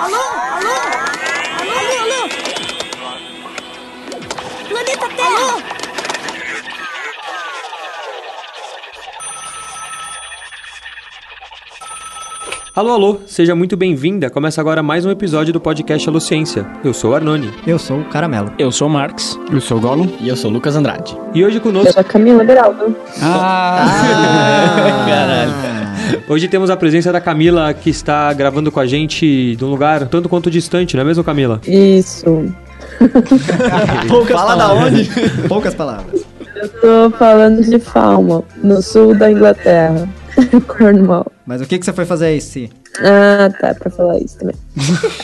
Alô? Alô? Alô, alô? Planeta Terra! Alô? Alô, alô, seja muito bem-vinda. Começa agora mais um episódio do podcast Alô Ciência. Eu sou o Arnone. Eu sou o Caramelo. Eu sou o Marx. Eu sou o Gollum. E eu sou o Lucas Andrade. E hoje Eu conosco, sou a Camila Beraldo. Ah, caralho. hoje temos a presença da Camila que está gravando com a gente de um lugar tanto quanto distante, não é mesmo, Camila? Isso. Poucas Fala da onde? Poucas palavras. Eu tô falando de Falmouth, no sul da Inglaterra. Cornwall. Mas o que, que você foi fazer aí, Si? Ah, tá, pra falar isso também.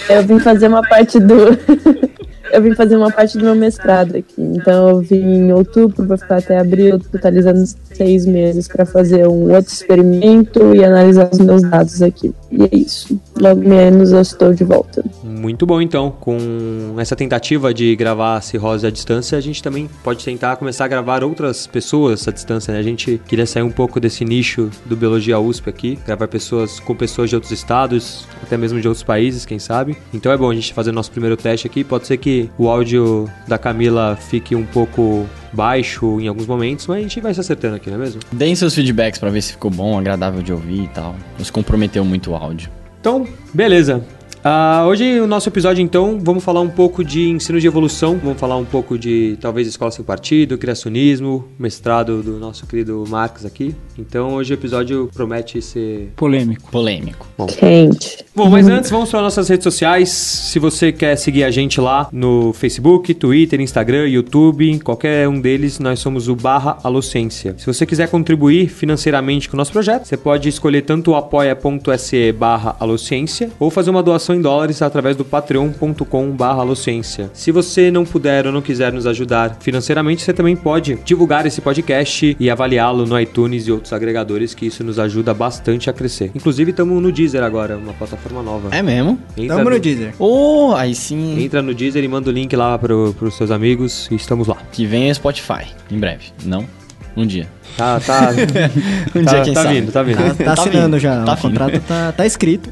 Eu vim fazer uma parte do. eu vim fazer uma parte do meu mestrado aqui. Então eu vim em outubro, vou ficar até abril, totalizando seis meses pra fazer um outro experimento e analisar os meus dados aqui. E é isso. Logo menos eu estou de volta. Muito bom, então. Com essa tentativa de gravar Cirrose à distância, a gente também pode tentar começar a gravar outras pessoas à distância, né? A gente queria sair um pouco desse nicho do Biologia USP aqui, gravar pessoas com pessoas de outros estados, até mesmo de outros países, quem sabe. Então é bom a gente fazer o nosso primeiro teste aqui. Pode ser que o áudio da Camila fique um pouco baixo em alguns momentos, mas a gente vai se acertando aqui, não é mesmo? Deem seus feedbacks pra ver se ficou bom, agradável de ouvir e tal. Nos comprometeu muito o áudio. Então, beleza. Ah, hoje, o nosso episódio, então, vamos falar um pouco de ensino de evolução, vamos falar um pouco de, talvez, escola sem partido, criacionismo, mestrado do nosso querido Marx aqui. Então, hoje o episódio promete ser... Polêmico. Polêmico. Quente. Bom, mas antes, vamos para nossas redes sociais. Se você quer seguir a gente lá no Facebook, Twitter, Instagram, YouTube, qualquer um deles, nós somos o barra Alociência. Se você quiser contribuir financeiramente com o nosso projeto, você pode escolher tanto o apoia.se barra Alociência ou fazer uma doação em dólares através do patreon.com barra Alociência. Se você não puder ou não quiser nos ajudar financeiramente, você também pode divulgar esse podcast e avaliá-lo no iTunes e outros agregadores, que isso nos ajuda bastante a crescer. Inclusive, estamos no Deezer agora, uma plataforma nova. É mesmo? Entra Tamo no Deezer. Oh, aí sim. Entra no Deezer e manda o link lá pro, pros seus amigos e estamos lá. Que vem o Spotify, em breve. Não? Um dia. Tá, tá. Um tá, dia, quem tá sabe. vindo, tá vindo. Tá, tá assinando vindo, já. tá o contrato tá, tá escrito.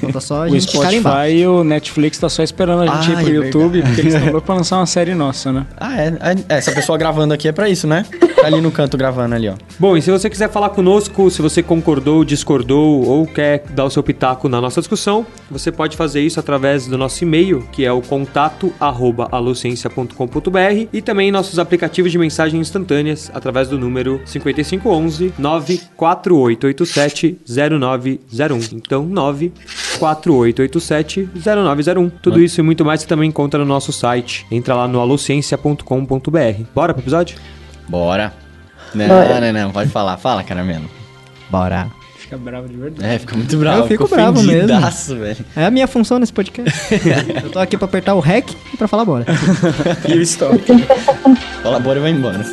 Falta só a O gente carimbar. Spotify e o Netflix tá só esperando a gente Ah, ir pro é YouTube, porque eles estão loucos pra lançar uma série nossa, né? Ah, é. é. Essa pessoa gravando aqui é pra isso, né? Tá ali no canto gravando ali, ó. Bom, e se você quiser falar conosco, se você concordou, discordou ou quer dar o seu pitaco na nossa discussão, você pode fazer isso através do nosso e-mail, que é o contato arroba e também nossos aplicativos de mensagens instantâneas através do número 5511 94887 0901. Então, 94887 0901. Tudo isso e muito mais você também encontra no nosso site. Entra lá no alociencia.com.br. Bora pro episódio? Bora. Não, Bora. não, não. Pode falar. Fala, caramelo. Bora. Fica bravo de verdade. É, fica muito bravo. Eu fico bravo mesmo. velho. É a minha função nesse podcast. Eu tô aqui pra apertar o REC e pra falar bora. E o stop. Fala, bora e vai embora.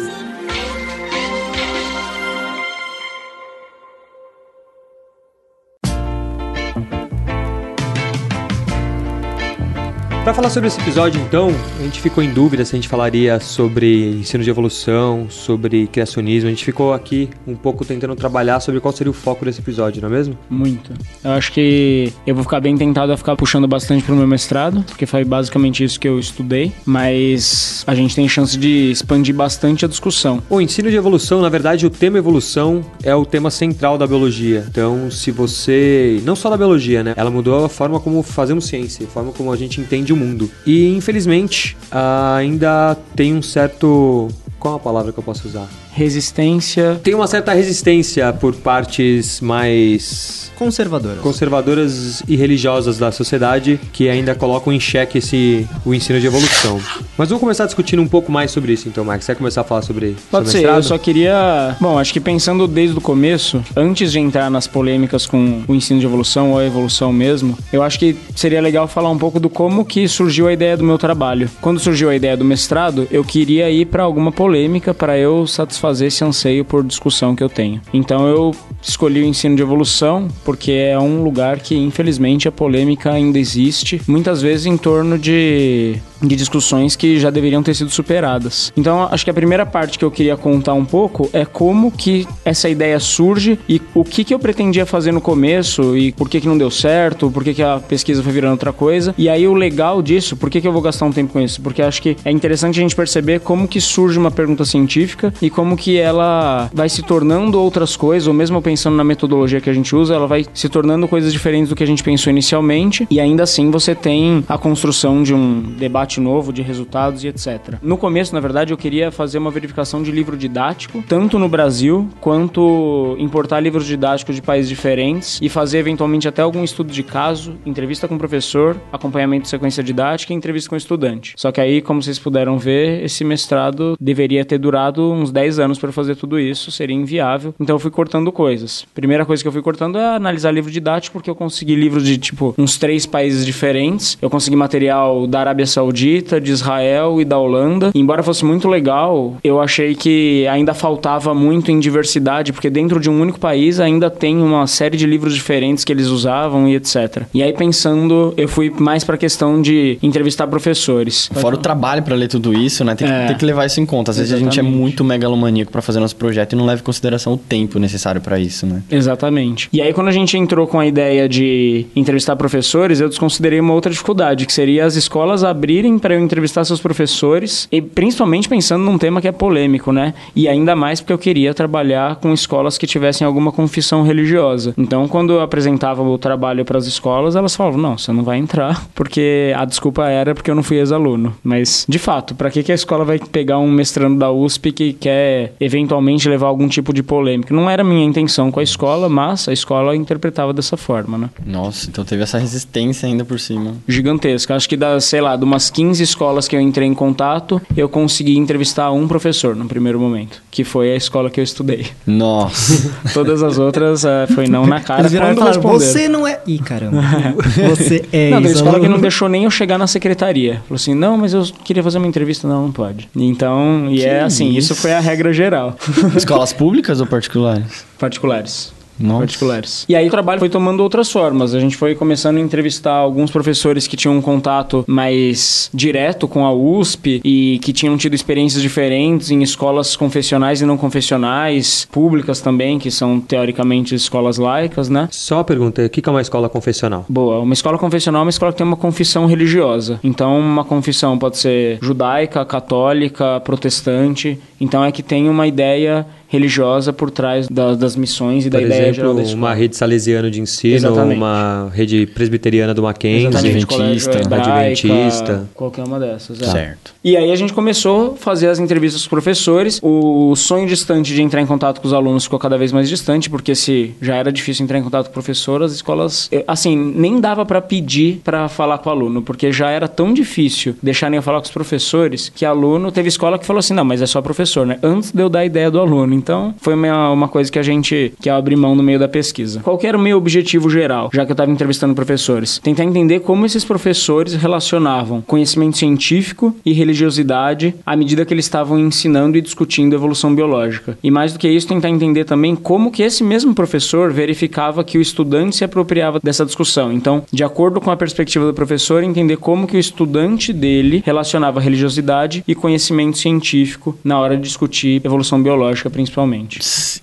Para falar sobre esse episódio, então, a gente ficou em dúvida se a gente falaria sobre ensino de evolução, sobre criacionismo. A gente ficou aqui um pouco tentando trabalhar sobre qual seria o foco desse episódio, não é mesmo? Muito. Eu acho que eu vou ficar bem tentado a ficar puxando bastante pro meu mestrado, porque foi basicamente isso que eu estudei, mas a gente tem chance de expandir bastante a discussão. O ensino de evolução, na verdade, o tema evolução é o tema central da biologia. Então, se você. Não só da biologia, né? Ela mudou a forma como fazemos ciência, a forma como a gente entende o mundo. E, infelizmente, ainda tem um certo. Qual a palavra que eu posso usar? Resistência. Tem uma certa resistência por partes mais Conservadora. conservadoras e religiosas da sociedade que ainda colocam em xeque esse, o ensino de evolução. Mas vamos começar discutindo um pouco mais sobre isso, então, Max. Você quer começar a falar sobre Pode sobre ser, mestrado? eu só queria. Bom, acho que pensando desde o começo, antes de entrar nas polêmicas com o ensino de evolução ou a evolução mesmo, eu acho que seria legal falar um pouco do como que surgiu a ideia do meu trabalho. Quando surgiu a ideia do mestrado, eu queria ir para alguma polêmica para eu satisfazer esse anseio por discussão que eu tenho. Então eu escolhi o ensino de evolução porque é um lugar que infelizmente a polêmica ainda existe, muitas vezes em torno de de discussões que já deveriam ter sido superadas. Então, acho que a primeira parte que eu queria contar um pouco é como que essa ideia surge e o que, que eu pretendia fazer no começo e por que, que não deu certo, por que, que a pesquisa foi virando outra coisa. E aí o legal disso, por que, que eu vou gastar um tempo com isso? Porque acho que é interessante a gente perceber como que surge uma pergunta científica e como que ela vai se tornando outras coisas, ou mesmo pensando na metodologia que a gente usa, ela vai se tornando coisas diferentes do que a gente pensou inicialmente, e ainda assim você tem a construção de um debate novo, de resultados e etc. No começo, na verdade, eu queria fazer uma verificação de livro didático, tanto no Brasil quanto importar livros didáticos de países diferentes e fazer eventualmente até algum estudo de caso, entrevista com o professor, acompanhamento de sequência didática e entrevista com o estudante. Só que aí, como vocês puderam ver, esse mestrado deveria ter durado uns 10 anos para fazer tudo isso, seria inviável. Então eu fui cortando coisas. Primeira coisa que eu fui cortando é analisar livro didático, porque eu consegui livros de tipo uns três países diferentes. Eu consegui material da Arábia Saudita, de Israel e da Holanda. Embora fosse muito legal, eu achei que ainda faltava muito em diversidade, porque dentro de um único país ainda tem uma série de livros diferentes que eles usavam e etc. E aí pensando, eu fui mais para a questão de entrevistar professores. Fora o trabalho pra ler tudo isso, né? Tem que, É. tem que levar isso em conta. Às vezes a gente é Exatamente. muito megalomaníaco pra fazer nosso projeto e não leva em consideração o tempo necessário pra isso, né? Exatamente. E aí, quando a gente entrou com a ideia de entrevistar professores, eu desconsiderei uma outra dificuldade, que seria as escolas abrirem para eu entrevistar seus professores, e principalmente pensando num tema que é polêmico, né? E ainda mais porque eu queria trabalhar com escolas que tivessem alguma confissão religiosa. Então, quando eu apresentava o trabalho para as escolas, elas falavam: não, você não vai entrar, porque a desculpa era porque eu não fui ex-aluno. Mas, de fato, para que, que a escola vai pegar um mestrando da USP que quer eventualmente levar algum tipo de polêmica? Não era minha intenção com a escola, mas a escola interpretava dessa forma, né? Nossa, então teve essa resistência ainda por cima. Gigantesca. Acho que das, sei lá, de umas 15 escolas que eu entrei em contato, eu consegui entrevistar um professor no primeiro momento, que foi a escola que eu estudei. Nossa. Todas as outras eh, foi não na cara Eles viraram quando falaram, você não é... Ih, caramba. Você é Não, tem escola que não deixou nem eu chegar na secretaria. Falou assim, não, mas eu queria fazer uma entrevista. Não, não pode. Então, e é assim, isso isso? foi a regra geral. Escolas públicas ou particulares? Particulares. Nossa. particulares. E aí o trabalho foi tomando outras formas. A gente foi começando a entrevistar alguns professores que tinham um contato mais direto com a USP e que tinham tido experiências diferentes em escolas confessionais e não confessionais, públicas também, que são teoricamente escolas laicas, né? Só uma pergunta, o que que é uma escola confessional? Boa, uma escola confessional é uma escola que tem uma confissão religiosa. Então, uma confissão pode ser judaica, católica, protestante. Então, é que tem uma ideia religiosa por trás da- das missões e da Por ideia geral exemplo, da escola. uma rede salesiana de ensino, Exatamente. uma rede presbiteriana do Mackenzie. Exatamente, Adventista. hebraica, Adventista. qualquer uma dessas. é. Certo. E aí a gente começou a fazer as entrevistas com os professores. O sonho distante de entrar em contato com os alunos ficou cada vez mais distante, porque se já era difícil entrar em contato com o professor, as escolas, eh, assim, nem dava para pedir para falar com o aluno, porque já era tão difícil deixarem eu falar com os professores, que aluno teve escola que falou assim: "Não, mas é só professor, né?" Antes de eu dar a ideia do aluno. Então, foi uma, uma coisa que a gente que eu abri mão no meio da pesquisa. Qual era o meu objetivo geral, já que eu estava entrevistando professores? Tentar entender como esses professores relacionavam conhecimento científico e religiosidade à medida que eles estavam ensinando e discutindo evolução biológica. E mais do que isso, tentar entender também como que esse mesmo professor verificava que o estudante se apropriava dessa discussão. Então, de acordo com a perspectiva do professor, entender como que o estudante dele relacionava religiosidade e conhecimento científico na hora de discutir evolução biológica, principalmente.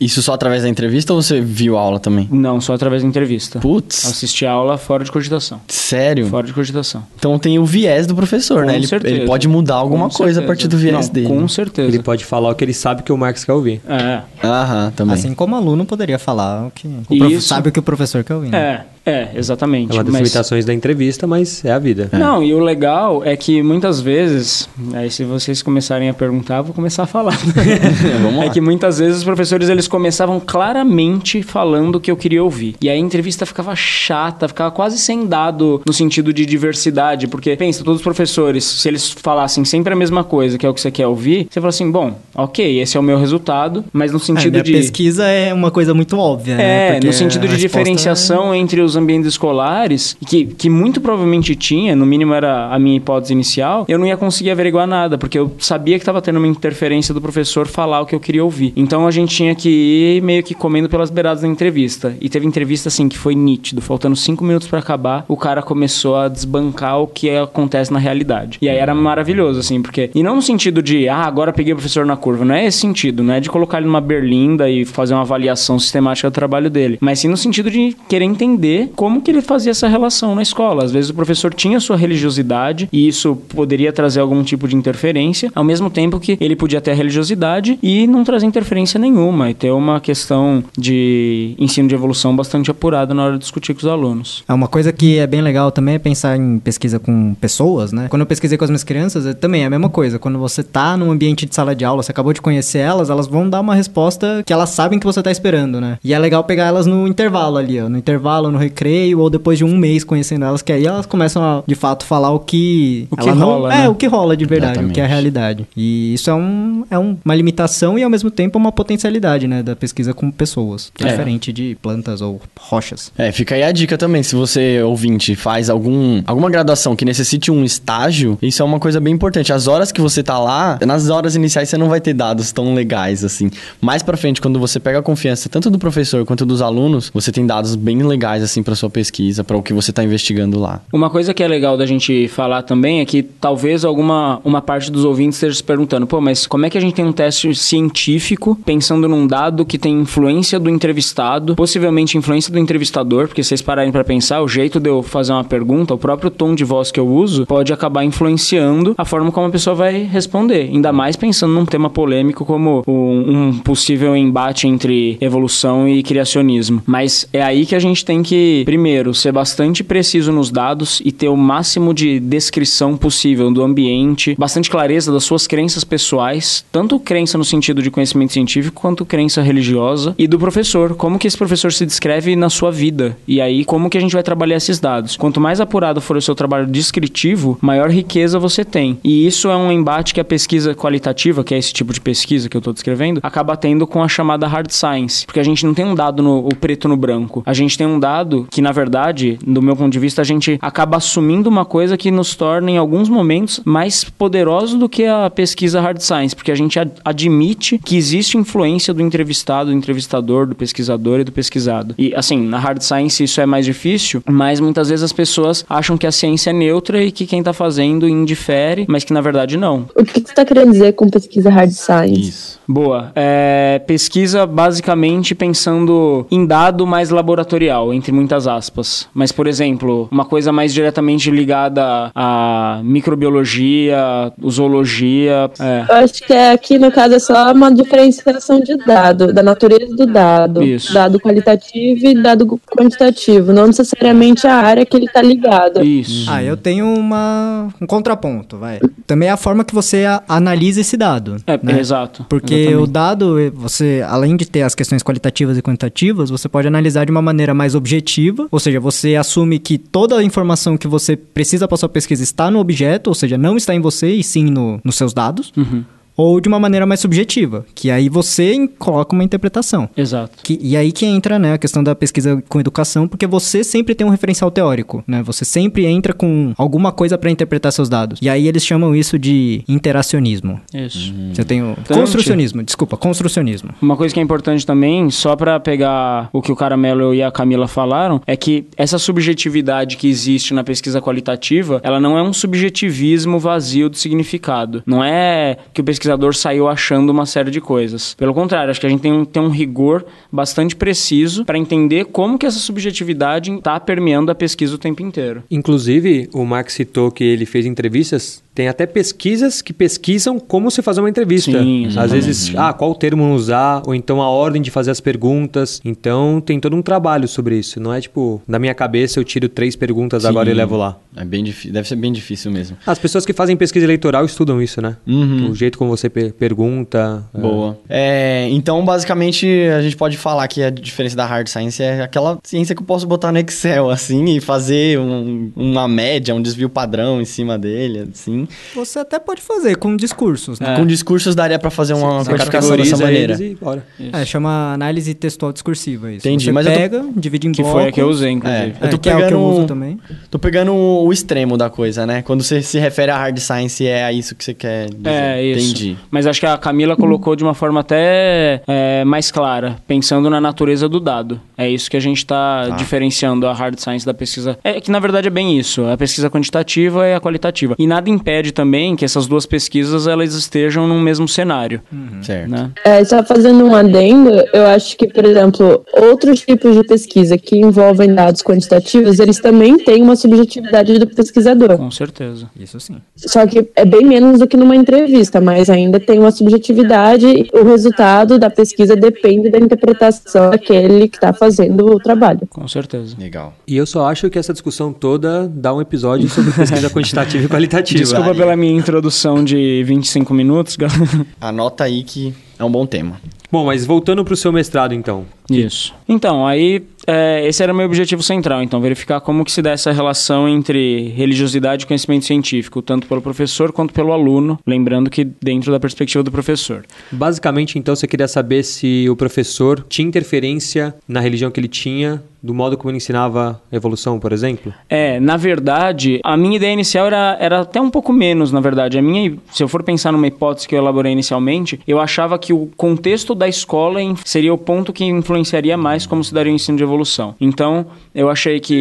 Isso só através da entrevista ou você viu a aula também? Não, só através da entrevista. Putz, Assistir a aula fora de cogitação. sério? Fora de cogitação. Então tem o viés do professor, né? Com Ele, certeza. ele pode mudar alguma Com coisa a certeza. partir do viés Não, dele. Com certeza. Ele pode falar o que ele sabe que o Marx quer ouvir. É. Aham, também. Assim como aluno poderia falar o que... O prof... Sabe o que o professor quer ouvir, né? É, é, exatamente. É uma das Mas- limitações da entrevista, mas é a vida. Não, e o legal é que muitas vezes, aí se vocês começarem a perguntar, eu vou começar a falar. Lá. É que muitas vezes os professores eles começavam claramente falando o que eu queria ouvir. E aí a entrevista ficava chata, ficava quase sem dado no sentido de diversidade, porque pensa, todos os professores, se eles falassem sempre a mesma coisa, que é o que você quer ouvir, você fala assim, bom, OK, esse é o meu resultado, mas no É, sentido minha de pesquisa é uma coisa muito óbvia, né? É, Porque no sentido de diferenciação entre os ambientes escolares, que, que muito provavelmente tinha, no mínimo era a minha hipótese inicial, eu não ia conseguir averiguar nada, porque eu sabia que estava tendo uma interferência do professor falar o que eu queria ouvir. Então a gente tinha que ir meio que comendo pelas beiradas da entrevista. E teve entrevista assim que foi nítido, faltando cinco minutos para acabar, o cara começou a desbancar o que acontece na realidade. E aí era maravilhoso, assim, porque. E não no sentido de, ah, agora peguei o professor na curva. Não é esse sentido, não é de colocar ele numa berlinda e fazer uma avaliação sistemática do trabalho dele. Mas sim no sentido de querer entender como que ele fazia essa relação na escola. Às vezes o professor tinha sua religiosidade e isso poderia trazer algum tipo de interferência, ao mesmo tempo que ele podia ter a religiosidade e não trazer interferência nenhuma e ter uma questão de ensino de evolução bastante apurada na hora de discutir com os alunos. É uma coisa que é bem legal também é pensar em pesquisa com pessoas, né? Quando eu pesquisei com as minhas crianças, é, também é a mesma coisa. Quando você tá num ambiente de sala de aula, você acabou de conhecer elas, elas vão dar uma resposta que elas sabem que você tá esperando, né? E é legal pegar elas no intervalo ali, ó. No intervalo, no recreio, ou depois de um mês conhecendo elas, que aí elas começam a, de fato, falar o que... O que ela não- rola, É, né? o que rola de verdade, o que é a Exatamente. realidade. E isso é, um, é um- uma limitação e, ao mesmo tempo, uma potencialidade, né? Da pesquisa com pessoas. Que é, É. diferente de plantas ou rochas. É, fica aí a dica também, se você, ouvinte, faz algum, alguma graduação que necessite um estágio, isso é uma coisa bem importante. As horas que você tá lá, nas horas iniciais você não vai ter dados tão legais, assim. Mais pra frente, quando você pega a confiança tanto do professor quanto dos alunos, você tem dados bem legais, assim, pra sua pesquisa, pra o que você tá investigando lá. Uma coisa que é legal da gente falar também é que talvez alguma uma parte dos ouvintes esteja se perguntando, pô, mas como é que a gente tem um teste científico pensando num dado que tem influência do entrevistado, possivelmente influência do entrevistador, porque vocês pararem pra pensar, o jeito de eu fazer uma pergunta, o próprio tom de voz que eu uso, pode acabar influenciando a forma como a pessoa vai responder. Ainda mais pensando num tema polêmico como um, um possível embate entre evolução e criacionismo. Mas é aí que a gente tem primeiro, ser bastante preciso nos dados e ter o máximo de descrição possível do ambiente, bastante clareza das suas crenças pessoais, tanto crença no sentido de conhecimento científico quanto crença religiosa, e do professor, como que esse professor se descreve na sua vida. E aí, como que a gente vai trabalhar esses dados. Quanto mais apurado for o seu trabalho descritivo, maior riqueza você tem. E isso é um embate que a pesquisa qualitativa, que é esse tipo de pesquisa que eu estou descrevendo, acaba tendo com a chamada hard science. Porque a gente não tem um dado no preto no branco. A gente tem um dado que, na verdade, do meu ponto de vista, a gente acaba assumindo uma coisa que nos torna, em alguns momentos, mais poderoso do que a pesquisa hard science. Porque a gente ad- admite que existe influência do entrevistado, do entrevistador, do pesquisador e do pesquisado. E, assim, na hard science isso é mais difícil, mas muitas vezes as pessoas acham que a ciência é neutra e que quem tá fazendo indifere, mas que na verdade não. O que que você tá querendo dizer com pesquisa hard science? Isso. Boa. É, pesquisa basicamente pensando em dado mais laboratorial, entre muitas aspas. Mas, por exemplo, uma coisa mais diretamente ligada à microbiologia, zoologia. É. Eu acho que é, aqui, no caso, é só uma diferenciação de dado, da natureza do dado. Isso. Dado qualitativo e dado quantitativo, não necessariamente a área que ele tá ligado. Isso. Ah, eu tenho uma, um contraponto, vai. Também é a forma que você a- analisa esse dado. É, né? exato. Porque Exatamente. o dado, você, além de ter as questões qualitativas e quantitativas, você pode analisar de uma maneira mais objetiva, ou seja, você assume que toda a informação que você precisa para sua pesquisa está no objeto, ou seja, não está em você e sim no, nos seus dados. Uhum. Ou de uma maneira mais subjetiva, que aí você coloca uma interpretação. Exato. Que- e aí que entra né, a questão da pesquisa com educação, porque você sempre tem um referencial teórico, né? Você sempre entra com alguma coisa para interpretar seus dados. E aí eles chamam isso de interacionismo. Isso. Eu tenho Tante. construcionismo, desculpa, construcionismo. Uma coisa que é importante também, só pra pegar o que o Caramelo e a Camila falaram, é que essa subjetividade que existe na pesquisa qualitativa, ela não é um subjetivismo vazio de significado. Não é que o pesquisador saiu achando uma série de coisas. Pelo contrário, acho que a gente tem um, tem um rigor bastante preciso pra entender como que essa subjetividade tá permeando a pesquisa o tempo inteiro. Inclusive, o Max citou que ele fez entrevistas. Tem até pesquisas que pesquisam como se fazer uma entrevista. Sim, Às vezes, ah, qual termo usar, ou então a ordem de fazer as perguntas. Então, tem todo um trabalho sobre isso. Não é tipo, da minha cabeça eu tiro três perguntas agora e Sim. levo lá. É bem difícil, deve ser bem difícil mesmo. As pessoas que fazem pesquisa eleitoral estudam isso, né? Uhum. O jeito como você per- pergunta. é. Boa. É, então, basicamente, a gente pode falar que a diferença da hard science é aquela ciência que eu posso botar no Excel, assim, e fazer um- uma média, um desvio padrão em cima dele, assim. Você até pode fazer com discursos, né? Com discursos daria pra fazer uma Você quantificação dessa maneira. e bora. É, chama análise textual discursiva isso. Entendi, Você mas eu tô- pega, divide em Que blocos. foi a que eu usei, inclusive. É. Eu tô que é o que eu pegando- uso também. Tô pegando o extremo da coisa, né? Quando você se refere a hard science, é a isso que você quer dizer. É, isso. Entendi. Mas acho que a Camila colocou de uma forma até é, mais clara, pensando na natureza do dado. É isso que a gente está Tá. diferenciando a hard science da pesquisa. É que na verdade é bem isso. A pesquisa quantitativa e a qualitativa. E nada impede também que essas duas pesquisas elas estejam no mesmo cenário, Certo. né? É, só fazendo um adendo, eu acho que, por exemplo, outros tipos de pesquisa que envolvem dados quantitativos, eles também têm uma subjetividade do pesquisador. Com certeza. Isso sim. Só que é bem menos do que numa entrevista, mas ainda tem uma subjetividade o resultado da pesquisa depende da interpretação daquele que está fazendo o trabalho. Com certeza. Legal. E eu só acho que essa discussão toda dá um episódio sobre pesquisa quantitativa e qualitativa. Desculpa pela minha introdução de 25 minutos, galera. Anota aí que é um bom tema. Bom, mas voltando pro seu mestrado, então. Isso. Então, aí, é, esse era o meu objetivo central. Então, verificar como que se dá essa relação entre religiosidade e conhecimento científico, tanto pelo professor quanto pelo aluno, lembrando que dentro da perspectiva do professor. Basicamente, então, você queria saber se o professor tinha interferência na religião que ele tinha, do modo como ele ensinava evolução, por exemplo? É, na verdade, a minha ideia inicial era, era até um pouco menos, na verdade. A minha, se eu for pensar numa hipótese que eu elaborei inicialmente, eu achava que o contexto da escola seria o ponto que influenciaria mais como se daria o ensino de evolução. Então, eu achei que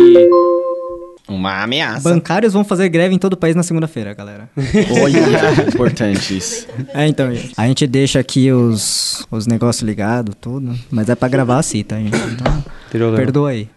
Uma ameaça. Bancários vão fazer greve em todo o país na segunda-feira, galera. Olha, importante isso. É, então, gente. A gente deixa aqui os, os negócios ligados, tudo. Mas é pra gravar assim, tá, gente? Então, perdoa aí.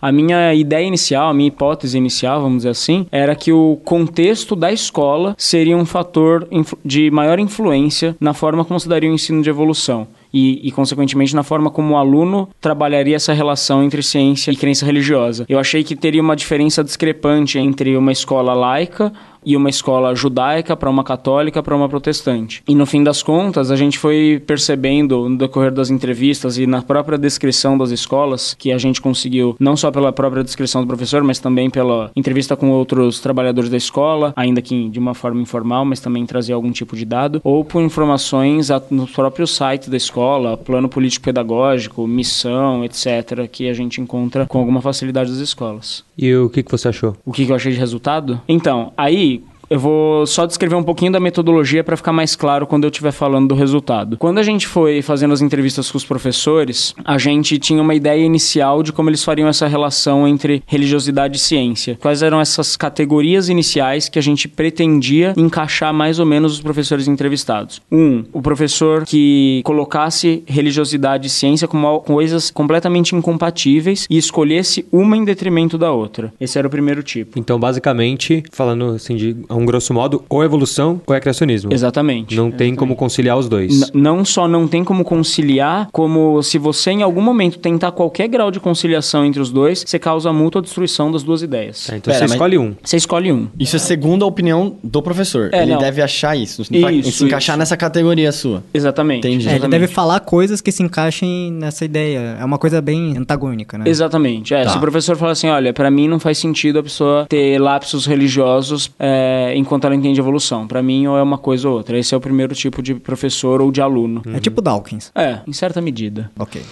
A minha ideia inicial, a minha hipótese inicial, vamos dizer assim, era que o contexto da escola seria um fator de maior influência na forma como se daria o ensino de evolução. E, e, consequentemente, na forma como o aluno trabalharia essa relação entre ciência e crença religiosa. Eu achei que teria uma diferença discrepante entre uma escola laica e uma escola judaica para uma católica para uma protestante. E no fim das contas, a gente foi percebendo no decorrer das entrevistas e na própria descrição das escolas que a gente conseguiu, não só pela própria descrição do professor, mas também pela entrevista com outros trabalhadores da escola, ainda que de uma forma informal, mas também trazer algum tipo de dado, ou por informações no próprio site da escola, plano político pedagógico, missão, etc., que a gente encontra com alguma facilidade das escolas. E o que, que você achou? O que, que eu achei de resultado? Então, aí eu vou só descrever um pouquinho da metodologia para ficar mais claro quando eu estiver falando do resultado. Quando a gente foi fazendo as entrevistas com os professores, a gente tinha uma ideia inicial de como eles fariam essa relação entre religiosidade e ciência. Quais eram essas categorias iniciais que a gente pretendia encaixar mais ou menos os professores entrevistados? Um, o professor que colocasse religiosidade e ciência como coisas completamente incompatíveis e escolhesse uma em detrimento da outra. Esse era o primeiro tipo. Então, basicamente, falando assim de um grosso modo, ou evolução ou é criacionismo. Exatamente. Não tem como conciliar os dois. N- não só não tem como conciliar, como se você em algum momento tentar qualquer grau de conciliação entre os dois, você causa mútua destruição das duas ideias. Tá, então Pera, você escolhe um. Você escolhe um. Isso é segundo a opinião do professor. É, ele não. deve achar isso. Pra Isso, se encaixar isso. nessa categoria sua. Exatamente. Entendi. É, ele Exatamente. deve falar coisas que se encaixem nessa ideia. É uma coisa bem antagônica, né? Exatamente. É, Tá. Se o professor fala assim, olha, pra mim não faz sentido a pessoa ter lapsos religiosos é, enquanto ela entende evolução. Pra mim, ou é uma coisa ou outra. Esse é o primeiro tipo de professor ou de aluno. É tipo Dawkins. É, em certa medida. Ok.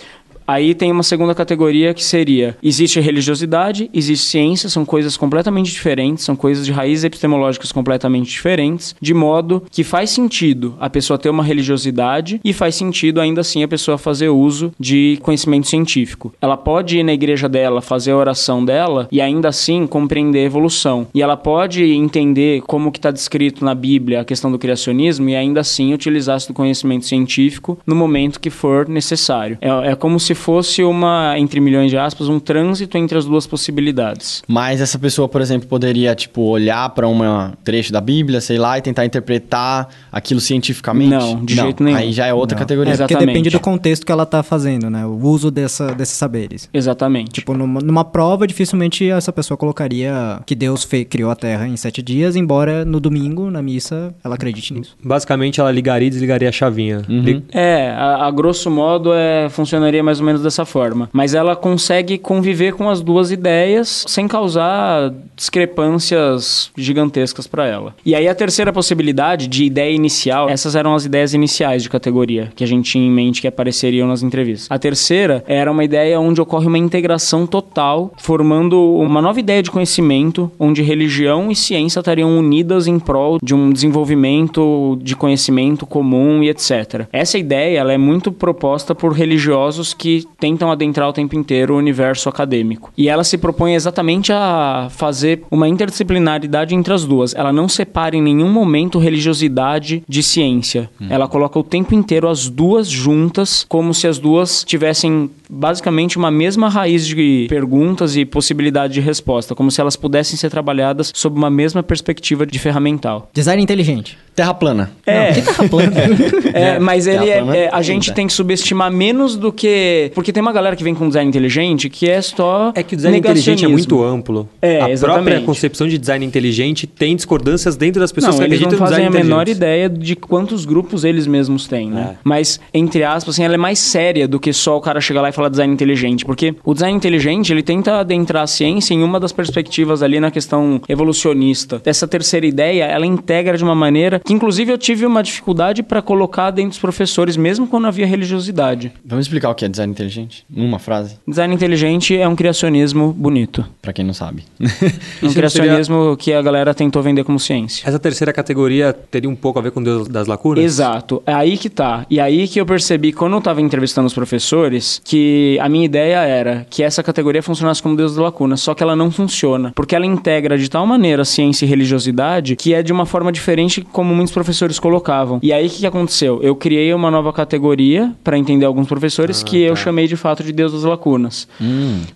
Aí tem uma segunda categoria que seria: existe religiosidade, existe ciência, são coisas completamente diferentes, são coisas de raízes epistemológicas completamente diferentes, de modo que faz sentido a pessoa ter uma religiosidade e faz sentido ainda assim a pessoa fazer uso de conhecimento científico. Ela pode ir na igreja dela, fazer a oração dela e ainda assim compreender a evolução. E ela pode entender como que está descrito na Bíblia a questão do criacionismo e ainda assim utilizar-se do conhecimento científico no momento que for necessário. É, é como se fosse uma, entre milhões de aspas, um trânsito entre as duas possibilidades. Mas essa pessoa, por exemplo, poderia, tipo, olhar pra um trecho da Bíblia, sei lá, e tentar interpretar aquilo cientificamente? Não, de jeito nenhum. Aí já é outra Não. categoria. Porque Exatamente. depende do contexto que ela tá fazendo, né? O uso dessa, desses saberes. Exatamente. Tipo, numa, numa prova, dificilmente essa pessoa colocaria que Deus fe- criou a Terra em sete dias, embora no domingo, na missa, ela acredite nisso. Basicamente, ela ligaria e desligaria a chavinha. Li- É, a, a grosso modo é, funcionaria mais ou ou menos dessa forma. Mas ela consegue conviver com as duas ideias sem causar discrepâncias gigantescas para ela. E aí a terceira possibilidade de ideia inicial, essas eram as ideias iniciais de categoria que a gente tinha em mente que apareceriam nas entrevistas. A terceira era uma ideia onde ocorre uma integração total, formando uma nova ideia de conhecimento, onde religião e ciência estariam unidas em prol de um desenvolvimento de conhecimento comum e etc. Essa ideia ela é muito proposta por religiosos que tentam adentrar o tempo inteiro o universo acadêmico. E ela se propõe exatamente a fazer uma interdisciplinaridade entre as duas. Ela não separa em nenhum momento religiosidade de ciência. Ela coloca o tempo inteiro as duas juntas, como se as duas tivessem basicamente uma mesma raiz de perguntas e possibilidade de resposta, como se elas pudessem ser trabalhadas sob uma mesma perspectiva de ferramental. Design inteligente. Terra plana. É, Que terra plana? é, mas ele é, plana é- a gente tem que subestimar menos do que. Porque tem uma galera que vem com design inteligente que é só. É que o design inteligente é muito amplo. É, a exatamente. própria concepção de design inteligente tem discordâncias dentro das pessoas Não, que eles acreditam não no fazem a menor ideia de quantos grupos eles mesmos têm, né? É. Mas, entre aspas, assim, ela é mais séria do que só o cara chegar lá e falar design inteligente. Porque o design inteligente, ele tenta adentrar a ciência em uma das perspectivas ali na questão evolucionista. Essa terceira ideia, ela integra de uma maneira que, inclusive, eu tive uma dificuldade para colocar dentro dos professores, mesmo quando havia religiosidade. Vamos explicar o que é design inteligente? Numa frase, Design inteligente é um criacionismo bonito. pra quem não sabe. Um Isso não criacionismo que a galera tentou vender como ciência. Essa terceira categoria teria um pouco a ver com Deus das lacunas? Exato, é aí que tá. E aí que eu percebi, quando eu tava entrevistando os professores, que a minha ideia era que essa categoria funcionasse como Deus da lacuna, só que ela não funciona, porque ela integra de tal maneira ciência e religiosidade que é de uma forma diferente como muitos professores colocavam. E aí o que, que aconteceu? Eu criei uma nova categoria para entender alguns professores que eu chamei de fato de Deus das lacunas.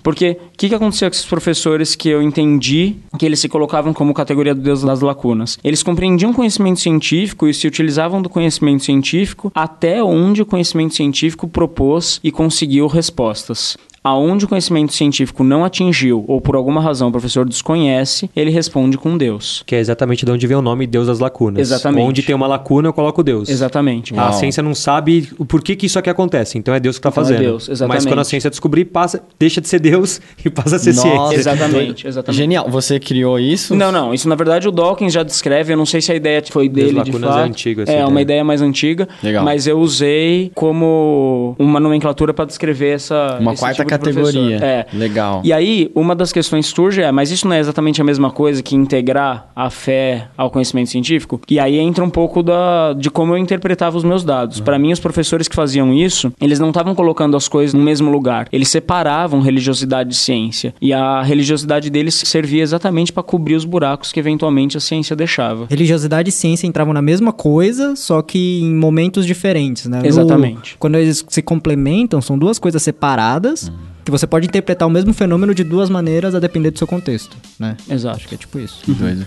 Porque o que, que aconteceu com esses professores que eu entendi que eles se colocavam como categoria do Deus das lacunas? Eles compreendiam conhecimento científico e se utilizavam do conhecimento científico até onde o conhecimento científico propôs e conseguiu respostas. Aonde o conhecimento científico não atingiu ou por alguma razão o professor desconhece, ele responde com Deus. Que é exatamente de onde vem o nome Deus das lacunas. Exatamente. Onde tem uma lacuna, eu coloco Deus. Exatamente. A Uau. ciência não sabe o porquê que isso aqui acontece, então é Deus que está Então é fazendo. Deus, exatamente. Mas quando a ciência descobrir, passa, deixa de ser Deus e passa a ser Nossa, ciência. Exatamente, exatamente. Genial. Você criou isso? Não, não. Isso na verdade o Dawkins já descreve. Eu não sei se a ideia foi Deus dele de Lacunas fato. é antiga essa É, uma ideia. ideia mais antiga. Legal. Mas eu usei como uma nomenclatura para descrever essa. Uma quarta tipo. Categoria. É. Legal. E aí, uma das questões que surge é, mas isso não é exatamente a mesma coisa que integrar a fé ao conhecimento científico? E aí entra um pouco da, de como eu interpretava os meus dados. Para mim, os professores que faziam isso, eles não estavam colocando as coisas no mesmo lugar. Eles separavam religiosidade de ciência. E a religiosidade deles servia exatamente para cobrir os buracos que eventualmente a ciência deixava. Religiosidade e ciência entravam na mesma coisa, só que em momentos diferentes, né? No- Exatamente. quando eles se complementam, são duas coisas separadas, que você pode interpretar o mesmo fenômeno de duas maneiras a depender do seu contexto, né? Exato. Acho que é tipo isso. Que doido.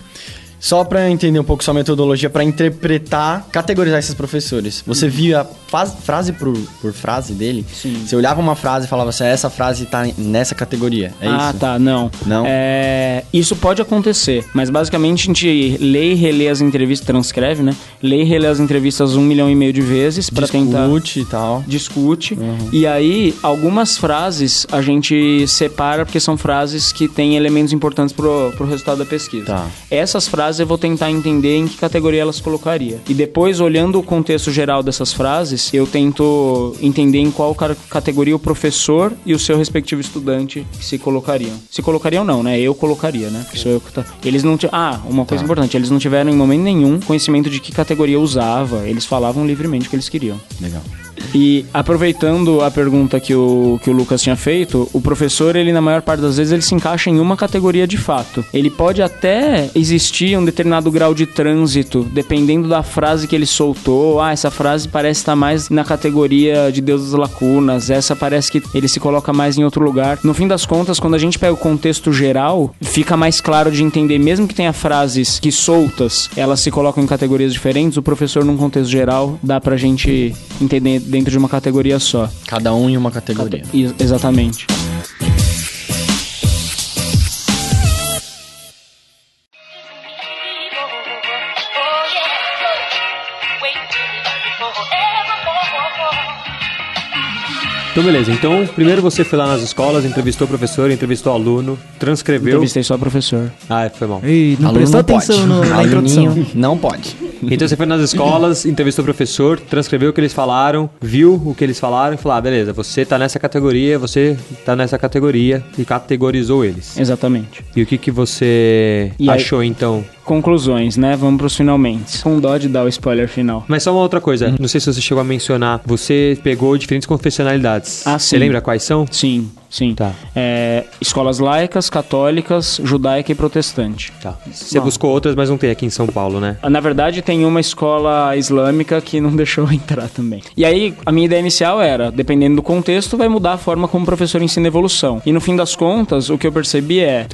Só pra eu entender um pouco sua metodologia pra interpretar, categorizar esses professores. Você via faz- frase por, por frase dele? Sim. Você olhava uma frase e falava assim, essa frase tá nessa categoria. É ah, isso? tá, não. Não? É, isso pode acontecer, mas basicamente a gente lê e relê as entrevistas, transcreve, né? Lê e relê as entrevistas um milhão e meio de vezes pra tentar Discute e tal. discute. E aí, algumas frases a gente separa porque são frases que têm elementos importantes pro, pro resultado da pesquisa. Tá. Essas frases eu vou tentar entender em que categoria elas colocaria. E depois, olhando o contexto geral dessas frases, eu tento entender em qual ca- categoria o professor e o seu respectivo estudante se colocariam. Se colocariam não, né? Eu colocaria, né? Porque sou eu que tá... Eles não... ti- Ah, uma coisa importante. Eles não tiveram em momento nenhum conhecimento de que categoria eu usava. Eles falavam livremente o que eles queriam. Legal. E aproveitando a pergunta que o, que o Lucas tinha feito, o professor, ele na maior parte das vezes, ele se encaixa em uma categoria de fato. Ele pode até existir um determinado grau de trânsito, dependendo da frase que ele soltou. Ah, essa frase parece estar mais na categoria de Deus das lacunas, essa parece que ele se coloca mais em outro lugar. No fim das contas, quando a gente pega o contexto geral, fica mais claro de entender, mesmo que tenha frases que soltas, elas se colocam em categorias diferentes, o professor num contexto geral dá pra gente entender dentro de uma categoria só. Cada um em uma categoria. Ex- exatamente. Então, beleza. Então, primeiro você foi lá nas escolas, entrevistou o professor, entrevistou o aluno, transcreveu. Entrevistei só professor. Ah, foi mal. Ei, não Aluno prestou não pode. atenção no, na introdução. Aluninho não pode. Então você foi nas escolas, entrevistou o professor, transcreveu o que eles falaram, viu o que eles falaram e falou: ah, beleza, você tá nessa categoria, você tá nessa categoria e categorizou eles. Exatamente. E o que, que você E aí- achou então? Conclusões, né? Vamos pros finalmente. Com dó de dar o spoiler final. Mas só uma outra coisa, não sei se você chegou a mencionar, você pegou diferentes confessionalidades. Ah, Você lembra quais são? Sim, sim. Tá. É, escolas laicas, católicas, judaica e protestante. Tá. Você Bom. buscou outras, mas não tem aqui em São Paulo, né? Na verdade, tem uma escola islâmica que não deixou entrar também. E aí, a minha ideia inicial era, dependendo do contexto, vai mudar a forma como o professor ensina evolução. E no fim das contas, o que eu percebi é.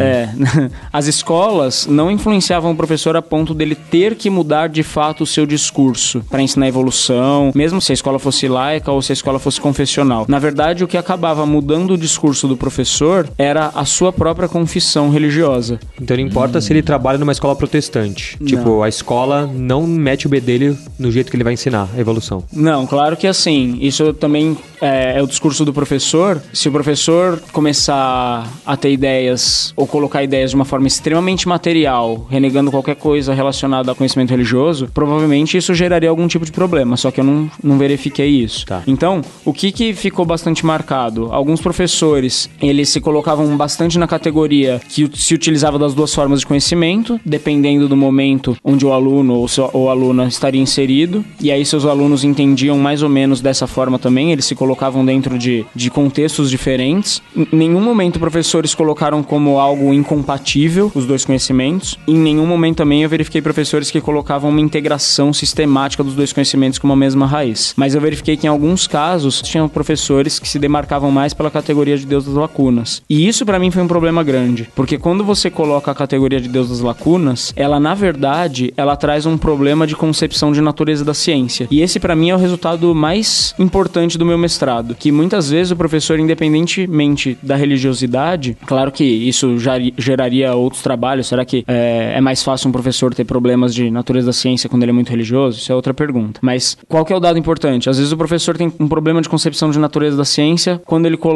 É, as escolas não influenciavam o professor a ponto dele ter que mudar de fato o seu discurso para ensinar evolução, mesmo se a escola fosse laica ou se a escola fosse confessional. Na verdade, o que acabava mudando o discurso do professor era a sua própria confissão religiosa. Então não importa se ele trabalha numa escola protestante. Tipo, a escola não mete o bedelho no jeito que ele vai ensinar a evolução. Não, claro que assim, isso também é, é o discurso do professor. Se o professor começar a ter ideias ou colocar ideias de uma forma extremamente material, renegando qualquer coisa relacionada ao conhecimento religioso, provavelmente isso geraria algum tipo de problema, só que eu não, não verifiquei isso. Tá. Então, o que, que ficou bastante marcado? Alguns professores, eles se colocavam bastante na categoria que se utilizava das duas formas de conhecimento, dependendo do momento onde o aluno ou, seu, ou aluna estaria inserido. E aí seus alunos entendiam mais ou menos dessa forma também, eles se colocavam dentro de, de contextos diferentes. Em nenhum momento professores colocaram como algo incompatível os dois conhecimentos. Em nenhum momento também eu verifiquei professores que colocavam uma integração sistemática dos dois conhecimentos com uma mesma raiz. Mas eu verifiquei que em alguns casos tinham professores que se demarcavam mais pela categoria de Deus das lacunas. E isso pra mim foi um problema grande, porque quando você coloca a categoria de Deus das lacunas, ela na verdade, ela traz um problema de concepção de natureza da ciência. E esse pra mim é o resultado mais importante do meu mestrado, que muitas vezes o professor independentemente da religiosidade, claro que isso geraria outros trabalhos, será que é, é mais fácil um professor ter problemas de natureza da ciência quando ele é muito religioso? Isso é outra pergunta. Mas qual que é o dado importante? Às vezes o professor tem um problema de concepção de natureza da ciência quando ele coloca,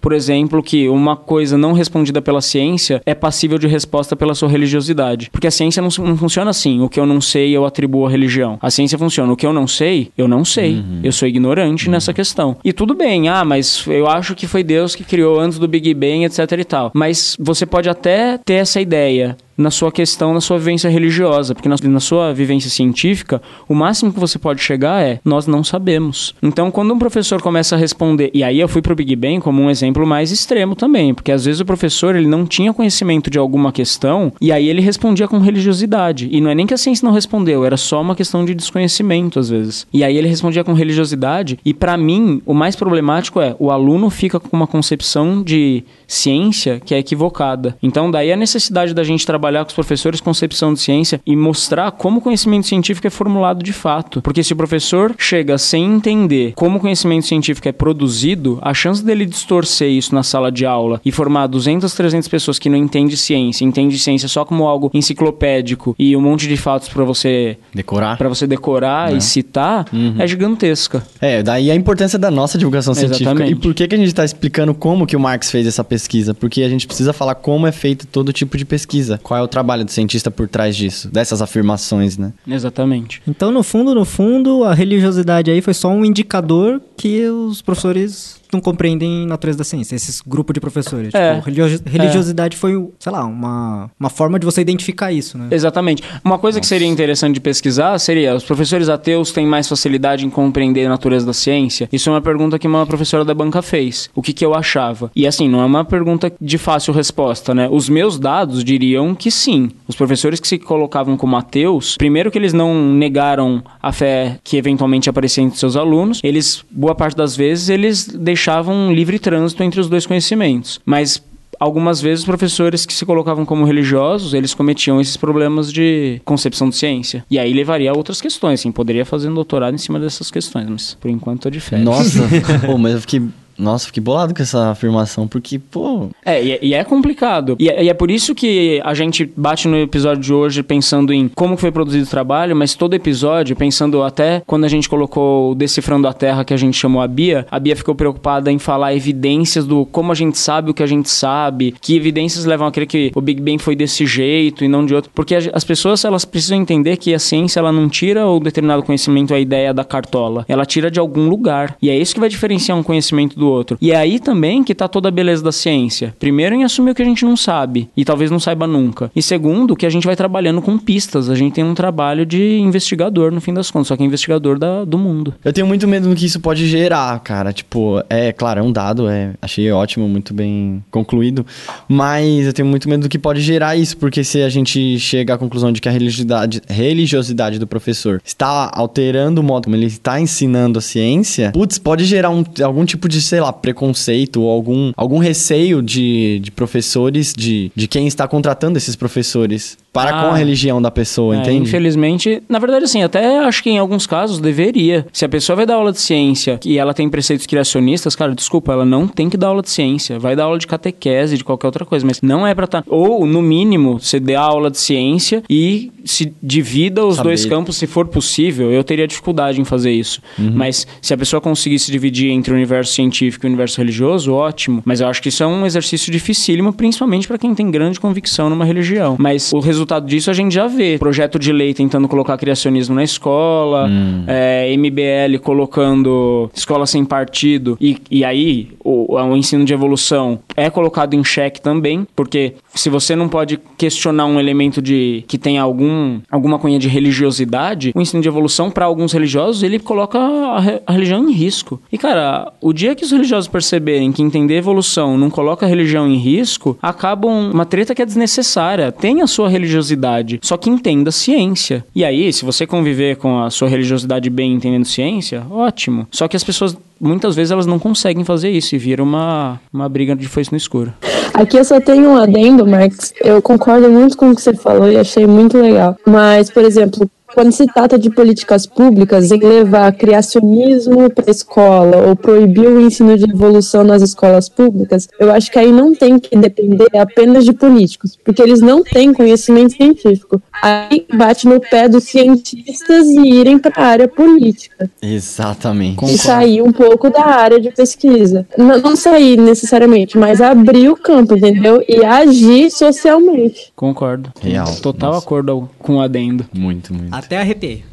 por exemplo, que uma coisa não respondida pela ciência é passível de resposta pela sua religiosidade. Porque a ciência não, não funciona assim. O que eu não sei, eu atribuo à religião. A ciência funciona. O que eu não sei, eu não sei. Eu sou ignorante nessa questão. E tudo bem, ah, mas eu acho que foi Deus que criou antes do Big Bang, etc e tal. Mas você pode até ter essa ideia na sua questão, na sua vivência religiosa, porque na, na, sua vivência científica, o máximo que você pode chegar é nós não sabemos. Então, quando um professor começa a responder, e aí eu fui pro Big Bang como um exemplo mais extremo também, porque às vezes o professor ele não tinha conhecimento de alguma questão e aí ele respondia com religiosidade. E não é nem que a ciência não respondeu, era só uma questão de desconhecimento às vezes. E aí ele respondia com religiosidade e para mim o mais problemático é o aluno fica com uma concepção de ciência que é equivocada. Então, daí a necessidade da gente trabalhar com os professores concepção de ciência e mostrar como o conhecimento científico é formulado de fato. Porque se o professor chega sem entender como o conhecimento científico é produzido, a chance dele distorcer isso na sala de aula e formar 200, 300 pessoas que não entendem ciência, entendem ciência só como algo enciclopédico e um monte de fatos para você Decorar. para você decorar e citar é gigantesca. É, daí a importância da nossa divulgação científica. Exatamente. E por que, que a gente está explicando como que o Marx fez essa pesquisa? Porque a gente precisa falar como é feito todo tipo de pesquisa. Qual é o trabalho do cientista por trás disso, dessas afirmações, né? Exatamente. Então, no fundo, no fundo, a religiosidade aí foi só um indicador que os professores não compreendem natureza da ciência, esses grupos de professores. É. Tipo, religio- religiosidade foi, sei lá, uma, uma forma de você identificar isso, né? Exatamente. Uma coisa que seria interessante de pesquisar seria: os professores ateus têm mais facilidade em compreender a natureza da ciência? Isso é uma pergunta que uma professora da banca fez. O que, que eu achava? E assim, não é uma pergunta de fácil resposta, né? Os meus dados diriam que sim. Os professores que se colocavam como ateus, primeiro que eles não negaram a fé que eventualmente aparecia entre seus alunos, eles, boa parte das vezes, eles deixavam livre trânsito entre os dois conhecimentos. Mas algumas vezes os professores que se colocavam como religiosos, eles cometiam esses problemas de concepção de ciência. E aí levaria a outras questões, assim, poderia fazer um doutorado em cima dessas questões, mas por enquanto de férias. Nossa, Pô, mas eu fiquei Nossa, fiquei bolado com essa afirmação, porque, pô. É, e é, e é complicado. E é, e é por isso que a gente bate no episódio de hoje pensando em como foi produzido o trabalho, mas todo episódio, pensando até quando a gente colocou Decifrando a Terra, que a gente chamou a Bia, a Bia ficou preocupada em falar evidências do como a gente sabe o que a gente sabe, que evidências levam a crer que o Big Bang foi desse jeito e não de outro. Porque as pessoas, elas precisam entender que a ciência, ela não tira o determinado conhecimento, a ideia da cartola. Ela tira de algum lugar. E é isso que vai diferenciar um conhecimento do outro. E é aí também que tá toda a beleza da ciência. Primeiro, em assumir o que a gente não sabe. E talvez não saiba nunca. E segundo, que a gente vai trabalhando com pistas. A gente tem um trabalho de investigador, no fim das contas. Só que é investigador da- do mundo. Eu tenho muito medo do que isso pode gerar, cara. Tipo, é claro, é um dado, é, achei ótimo, muito bem concluído. Mas eu tenho muito medo do que pode gerar isso, porque se a gente chega à conclusão de que a religiosidade, religiosidade do professor está alterando o modo como ele está ensinando a ciência, putz, pode gerar um- algum tipo de, sei lá, preconceito ou algum, algum receio de, de professores, de, de quem está contratando esses professores para Ah. com a religião da pessoa, É, entende? infelizmente, na verdade, assim, até acho que em alguns casos deveria. Se a pessoa vai dar aula de ciência e ela tem preceitos criacionistas, cara, desculpa, ela não tem que dar aula de ciência. Vai dar aula de catequese, de qualquer outra coisa, mas não é pra estar. Ou, no mínimo, você dê aula de ciência e se divida os Saber. dois campos se for possível. Eu teria dificuldade em fazer isso. Mas se a pessoa conseguisse dividir entre o universo científico e o universo religioso, ótimo. Mas eu acho que isso é um exercício dificílimo, principalmente pra quem tem grande convicção numa religião. Mas o resultado disso a gente já vê. Projeto de lei tentando colocar criacionismo na escola, é, MBL colocando escola sem partido. E, e aí o, o ensino de evolução é colocado em xeque também, porque se você não pode questionar um elemento de que tem algum, alguma cunha de religiosidade, o ensino de evolução, para alguns religiosos, ele coloca a, re- a religião em risco. E, cara, o dia que os religiosos perceberem que entender evolução não coloca a religião em risco, acabam uma treta que é desnecessária. Tem a sua religiosidade, só que entenda ciência. E aí, se você conviver com a sua religiosidade bem entendendo ciência, ótimo. Só que as pessoas, muitas vezes, elas não conseguem fazer isso e vira uma, uma briga de foice no escuro. Aqui eu só tenho um adendo, Marx. Eu concordo muito com o que você falou e achei muito legal. Mas, por exemplo, quando se trata de políticas públicas, em levar criacionismo para a escola ou proibir o ensino de evolução nas escolas públicas, eu acho que aí não tem que depender apenas de políticos, porque eles não têm conhecimento científico. Aí bate no pé dos cientistas e irem para a área política Exatamente. e sair um pouco da área de pesquisa. Não, não sair necessariamente, mas abrir o campo, entendeu? E agir socialmente. Concordo. Real. Total Nossa. acordo com o adendo. Muito, muito. Até arrepiei.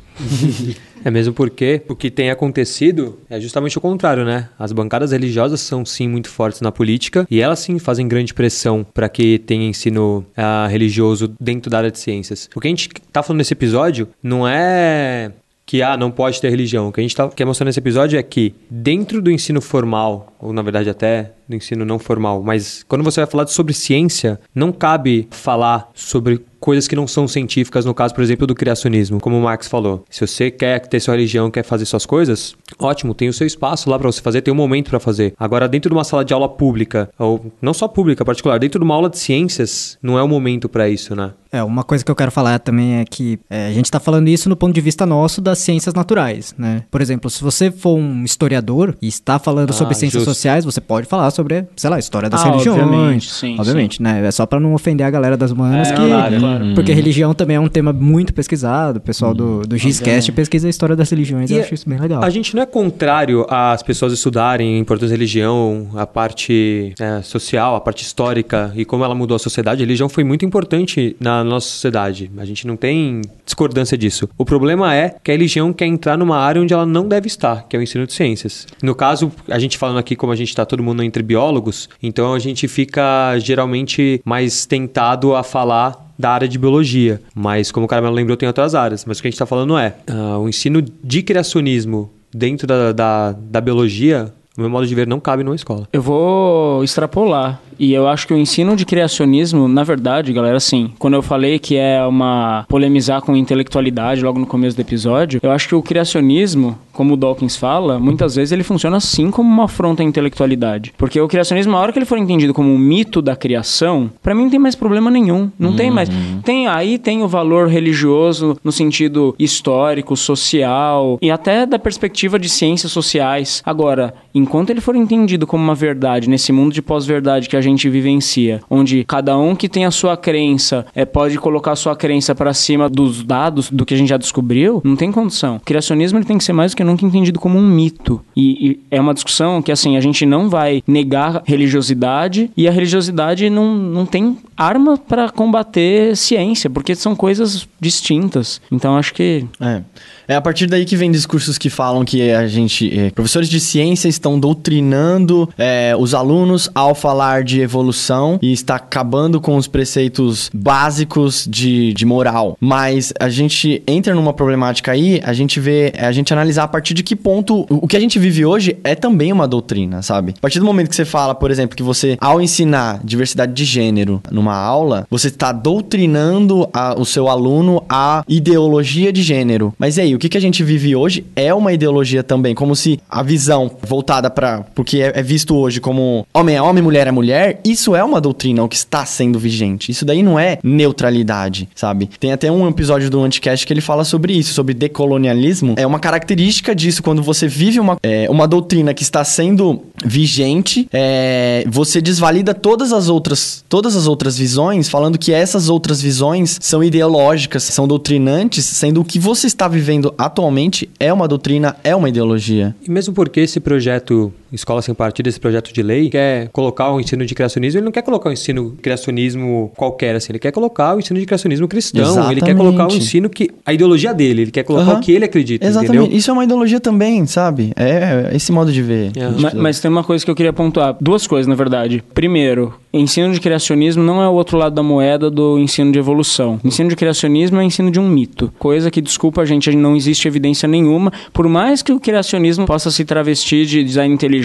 É mesmo porque o que tem acontecido é justamente o contrário, né? As bancadas religiosas são sim muito fortes na política e elas sim fazem grande pressão para que tenha ensino ah, religioso dentro da área de ciências. O que a gente tá falando nesse episódio não é que ah, não pode ter religião. O que a gente tá, quer mostrar nesse episódio é que dentro do ensino formal, ou na verdade até do ensino não formal, mas quando você vai falar sobre ciência, não cabe falar sobre coisas que não são científicas, no caso, por exemplo, do criacionismo, como o Marx falou. Se você quer ter sua religião, quer fazer suas coisas, ótimo, tem o seu espaço lá para você fazer, tem um momento para fazer. Agora, dentro de uma sala de aula pública, ou não só pública, particular, dentro de uma aula de ciências, não é o momento para isso, né? É, uma coisa que eu quero falar também é que é, a gente está falando isso no ponto de vista nosso das ciências naturais, né? Por exemplo, se você for um historiador e está falando Ah, sobre ciências justo. sociais, você pode falar sobre, sei lá, história das Ah, religiões. obviamente, sim, Obviamente, né? É só para não ofender a galera das humanas É, que... claro, claro. Porque religião também é um tema muito pesquisado. O pessoal do, do Gizcast pesquisa a história das religiões e eu acho isso bem legal. A gente não é contrário às pessoas estudarem a importância da religião, a parte é, social, a parte histórica e como ela mudou a sociedade. A religião foi muito importante na nossa sociedade. A gente não tem discordância disso. O problema é que a religião quer entrar numa área onde ela não deve estar, que é o ensino de ciências. No caso, a gente falando aqui como a gente está todo mundo entre biólogos, então a gente fica geralmente mais tentado a falar da área de biologia. Mas, como o Caramelo lembrou, tem outras áreas. Mas o que a gente está falando é ah, o ensino de criacionismo dentro da, da, da biologia, no meu modo de ver, não cabe numa escola. Eu vou extrapolar. E eu acho que o ensino de criacionismo, na verdade, galera, assim, quando eu falei que é uma polemizar com intelectualidade logo no começo do episódio, eu acho que o criacionismo, como o Dawkins fala, muitas vezes ele funciona assim como uma afronta à intelectualidade. Porque o criacionismo, a hora que ele for entendido como um mito da criação, pra mim não tem mais problema nenhum. Não tem mais. Tem aí tem o valor religioso no sentido histórico, social e até da perspectiva de ciências sociais. Agora, enquanto ele for entendido como uma verdade nesse mundo de pós-verdade que a gente vivencia, onde cada um que tem a sua crença é, pode colocar a sua crença para cima dos dados do que a gente já descobriu, não tem condição. O criacionismo ele tem que ser mais do que nunca entendido como um mito. E, e é uma discussão que assim a gente não vai negar religiosidade e a religiosidade não, não tem arma para combater ciência, porque são coisas distintas. Então acho que É. É a partir daí que vem discursos que falam que a gente, eh, professores de ciência estão doutrinando eh, os alunos ao falar de evolução e está acabando com os preceitos básicos de, de moral. Mas a gente entra numa problemática aí, a gente vê, é a gente analisar a partir de que ponto o o que a gente vive hoje é também uma doutrina, sabe? A partir do momento que você fala, por exemplo, que você, ao ensinar diversidade de gênero numa aula, você está doutrinando a- o seu aluno a ideologia de gênero. Mas e aí, o que, que a gente vive hoje é uma ideologia também, como se a visão voltada para porque é, é visto hoje como homem é homem, mulher é mulher, isso é uma doutrina, o que está sendo vigente. Isso daí não é neutralidade, sabe? Tem até um episódio do Anticast que ele fala sobre isso, sobre decolonialismo. É uma característica disso, quando você vive uma, é, uma doutrina que está sendo vigente, é, você desvalida todas as outras todas as outras visões, falando que essas outras visões são ideológicas, são doutrinantes, sendo o que você está vivendo atualmente é uma doutrina, é uma ideologia. E mesmo porque esse projeto Escola Sem Partido, esse projeto de lei, quer colocar o ensino de criacionismo, ele não quer colocar o ensino de criacionismo qualquer, assim, ele quer colocar o ensino de criacionismo cristão, ele quer Exatamente. colocar o ensino que... a ideologia dele, ele quer colocar Aham. o que ele acredita, Exatamente. entendeu? Isso é uma ideologia também, sabe? É esse modo de ver. É. Ma- Mas, tem uma coisa que eu queria pontuar. Duas coisas, na verdade. Primeiro, ensino de criacionismo não é o outro lado da moeda do ensino de evolução. Ensino de criacionismo é ensino de um mito. Coisa que, desculpa, a gente, não existe evidência nenhuma. Por mais que o criacionismo possa se travestir de design inteligente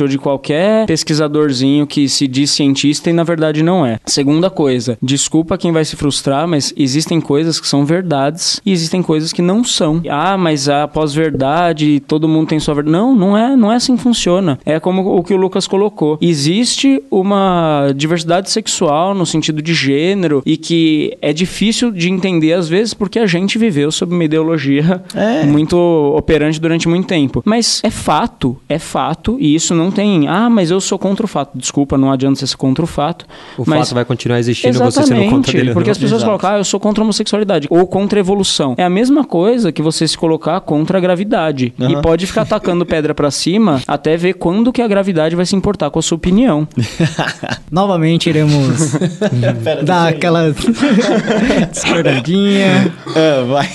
ou de qualquer pesquisadorzinho que se diz cientista e na verdade não é. Segunda coisa, desculpa quem vai se frustrar, mas existem coisas que são verdades e existem coisas que não são. Ah, mas a pós-verdade, todo mundo tem sua verdade. Não, não é, não é assim que funciona. É como o que o Lucas colocou. Existe uma diversidade sexual no sentido de gênero e que é difícil de entender às vezes porque a gente viveu sob uma ideologia É. muito operante durante muito tempo. Mas é fato, é fato, e isso não tem. Ah, mas eu sou contra o fato. Desculpa, não adianta você ser contra o fato. O mas fato vai continuar existindo, você sendo contra dele. porque não. as pessoas Exato. colocam, ah, eu sou contra a homossexualidade ou contra a evolução. É a mesma coisa que você se colocar contra a gravidade. E pode ficar atacando pedra pra cima até ver quando que a gravidade vai se importar com a sua opinião. Novamente iremos dar aquela discordadinha. É, vai.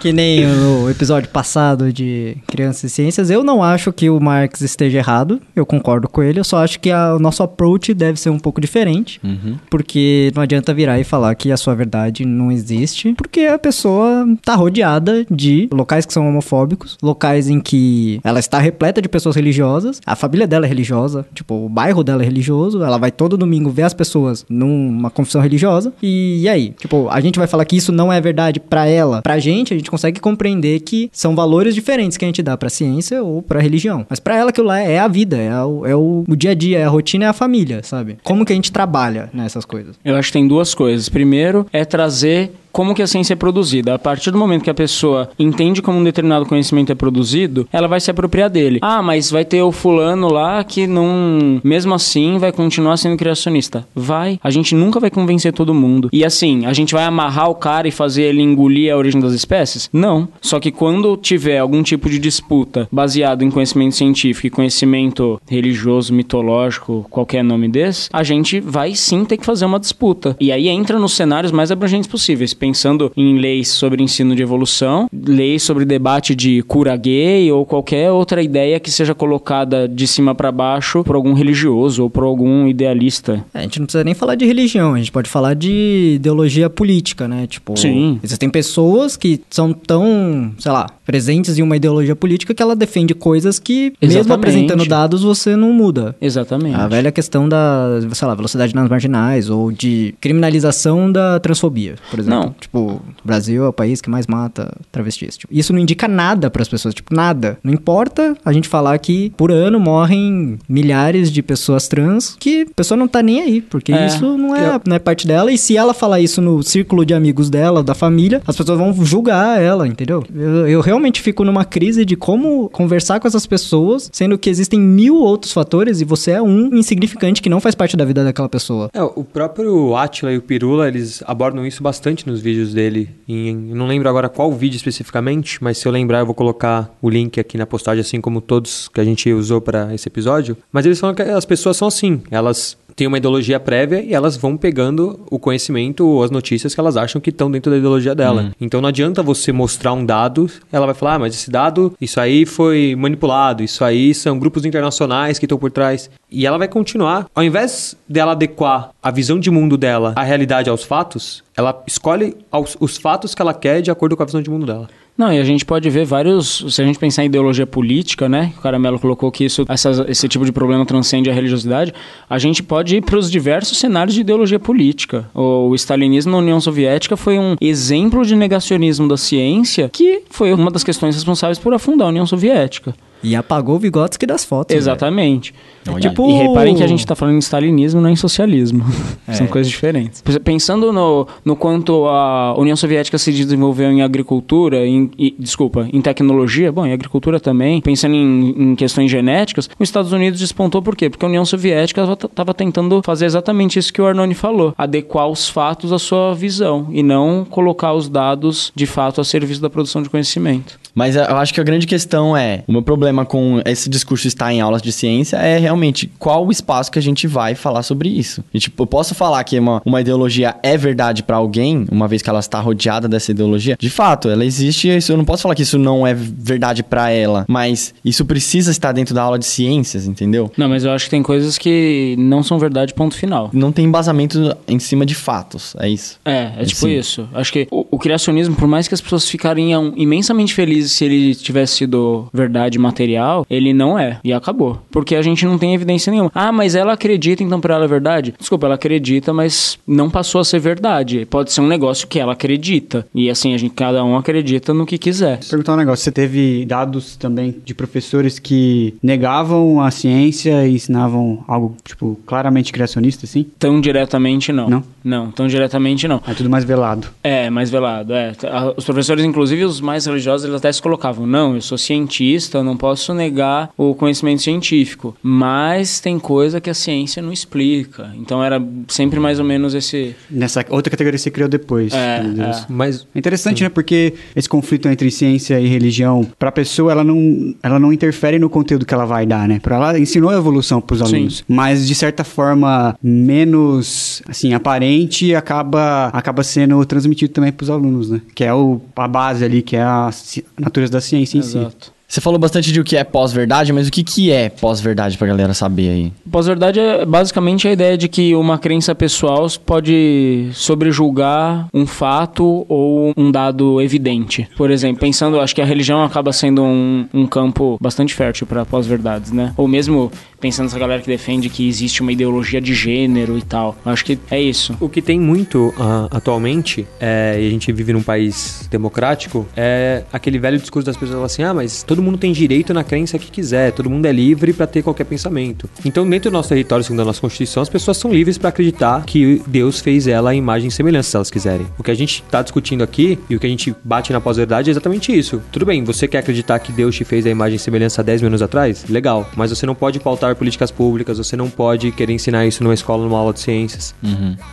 Que nem no episódio passado de Crianças e Ciências, eu não acho que o Marx esteja errado, eu concordo com ele, eu só acho que a- o nosso approach deve ser um pouco diferente, porque não adianta virar e falar que a sua verdade não existe, porque a pessoa tá rodeada de locais que são homofóbicos, locais em que ela está repleta de pessoas religiosas, a família dela é religiosa, tipo, o bairro dela é religioso, ela vai todo domingo ver as pessoas numa confissão religiosa, e, e aí? Tipo, a gente vai falar que isso não é verdade pra ela, pra gente, a gente consegue compreender que são valores diferentes que a gente dá pra ciência ou pra religião. Mas pra ela aquilo lá é a vida, é o, é o, o dia a dia, é a rotina, é a família, sabe? Como que a gente trabalha nessas coisas? Eu acho que tem duas coisas. Primeiro é trazer como que a ciência é produzida. A partir do momento que a pessoa entende como um determinado conhecimento é produzido, ela vai se apropriar dele. Ah, mas vai ter o fulano lá que não, mesmo assim, vai continuar sendo criacionista. Vai. A gente nunca vai convencer todo mundo. E assim, a gente vai amarrar o cara e fazer ele engolir a origem das espécies? Não. Só que quando tiver algum tipo de disputa baseado em conhecimento científico e conhecimento religioso, mitológico, qualquer nome desse, a gente vai sim ter que fazer uma disputa. E aí entra nos cenários mais abrangentes possíveis, pensando em leis sobre ensino de evolução, leis sobre debate de cura gay ou qualquer outra ideia que seja colocada de cima para baixo por algum religioso ou por algum idealista. É, a gente não precisa nem falar de religião, a gente pode falar de ideologia política, né? Tipo, Sim. existem pessoas que são tão, sei lá, presentes em uma ideologia política que ela defende coisas que, mesmo Exatamente. apresentando dados, você não muda. Exatamente. A velha questão da, sei lá, velocidade nas marginais ou de criminalização da transfobia, por exemplo. Não. Tipo, o Brasil é o país que mais mata travestis. Tipo, isso não indica nada pras pessoas, tipo, nada. Não importa a gente falar que por ano morrem milhares de pessoas trans que a pessoa não tá nem aí, porque É. isso não é, não é parte dela. E se ela falar isso no círculo de amigos dela, da família, as pessoas vão julgar ela, entendeu? Eu, eu realmente fico numa crise de como conversar com essas pessoas, sendo que existem mil outros fatores e você é um insignificante que não faz parte da vida daquela pessoa. É, o próprio Atila e o Pirula, eles abordam isso bastante nos vídeos dele. Não lembro agora qual vídeo especificamente, mas se eu lembrar eu vou colocar o link aqui na postagem, assim como todos que a gente usou para esse episódio. Mas eles falam que as pessoas são assim, elas têm uma ideologia prévia e elas vão pegando o conhecimento ou as notícias que elas acham que estão dentro da ideologia dela. Então não adianta você mostrar um dado, ela vai falar, ah, mas esse dado, isso aí foi manipulado, isso aí são grupos internacionais que estão por trás. E ela vai continuar, ao invés dela adequar a visão de mundo dela à realidade, aos fatos, ela escolhe os fatos que ela quer de acordo com a visão de mundo dela. Não, e a gente pode ver vários. Se a gente pensar em ideologia política, né? O Caramelo colocou que isso, esse tipo de problema transcende a religiosidade. A gente pode ir para os diversos cenários de ideologia política. O, o stalinismo na União Soviética foi um exemplo de negacionismo da ciência, que foi uma das questões responsáveis por afundar a União Soviética. E apagou o Vygotsky das fotos. Exatamente. Olha Tipo- E reparem que a gente tá falando em stalinismo, não em socialismo. São coisas diferentes. Pensando no, no quanto a União Soviética se desenvolveu em agricultura, em, e- desculpa, em tecnologia, bom, em agricultura também, pensando em, em questões genéticas, os Estados Unidos despontou por quê? Porque a União Soviética estava tentando fazer exatamente isso que o Arnone falou, adequar os fatos à sua visão e não colocar os dados de fato a serviço da produção de conhecimento. Mas eu acho que a grande questão é: o meu problema com esse discurso estar em aulas de ciência é realmente qual o espaço que a gente vai falar sobre isso. E, tipo, eu posso falar que uma, uma ideologia é verdade pra alguém, uma vez que ela está rodeada dessa ideologia. De fato, ela existe, isso, eu não posso falar que isso não é verdade pra ela, mas isso precisa estar dentro da aula de ciências, entendeu? Não, mas eu acho que tem coisas que não são verdade, ponto final. Não tem embasamento em cima de fatos, é isso. É, é tipo Sim. isso. Acho que o, o criacionismo, por mais que as pessoas ficariam imensamente felizes se ele tivesse sido verdade material, ele não é. E acabou. Porque a gente não tem evidência nenhuma. Ah, mas ela acredita, então pra ela é verdade? Desculpa, ela acredita, mas não passou a ser verdade. Pode ser um negócio que ela acredita. E assim, a gente, cada um acredita no que quiser. Perguntar um negócio, você teve dados também de professores que negavam a ciência e ensinavam algo, tipo, claramente criacionista, assim? Tão diretamente, não. Não? Não, tão diretamente, não. É tudo mais velado. É, mais velado, é. Os professores, inclusive os mais religiosos, eles até se colocavam, não, eu sou cientista, eu não posso negar o conhecimento científico, mas tem coisa que a ciência não explica. Então era sempre mais ou menos esse... Nessa outra categoria você criou depois. É, meu Deus. é. Mas É interessante, né? Porque esse conflito entre ciência e religião, pra pessoa, ela não, ela não interfere no conteúdo que ela vai dar, né? Pra ela ensinou a evolução pros Sim. alunos. Mas, de certa forma, menos, assim, aparente, acaba, acaba sendo transmitido também pros alunos, né? Que é o, a base ali, que é a, a natureza da ciência em si. Exato. Você falou bastante de o que é pós-verdade, mas o que, que é pós-verdade pra galera saber aí? Pós-verdade é basicamente a ideia de que uma crença pessoal pode sobrejulgar um fato ou um dado evidente. Por exemplo, pensando, acho que a religião acaba sendo um, um campo bastante fértil para pós-verdades, né? Ou mesmo pensando nessa galera que defende que existe uma ideologia de gênero e tal. Acho que é isso. O que tem muito ah, atualmente, é, e a gente vive num país democrático, é aquele velho discurso das pessoas assim: ah, mas todo mundo tem direito na crença que quiser, todo mundo é livre pra ter qualquer pensamento. Então, dentro do nosso território, segundo a nossa Constituição, as pessoas são livres pra acreditar que Deus fez ela a imagem e semelhança, se elas quiserem. O que a gente tá discutindo aqui e o que a gente bate na pós-verdade é exatamente isso. Tudo bem, você quer acreditar que Deus te fez a imagem e semelhança há 10 mil anos atrás? Legal. Mas você não pode pautar políticas públicas, você não pode querer ensinar isso numa escola, numa aula de ciências.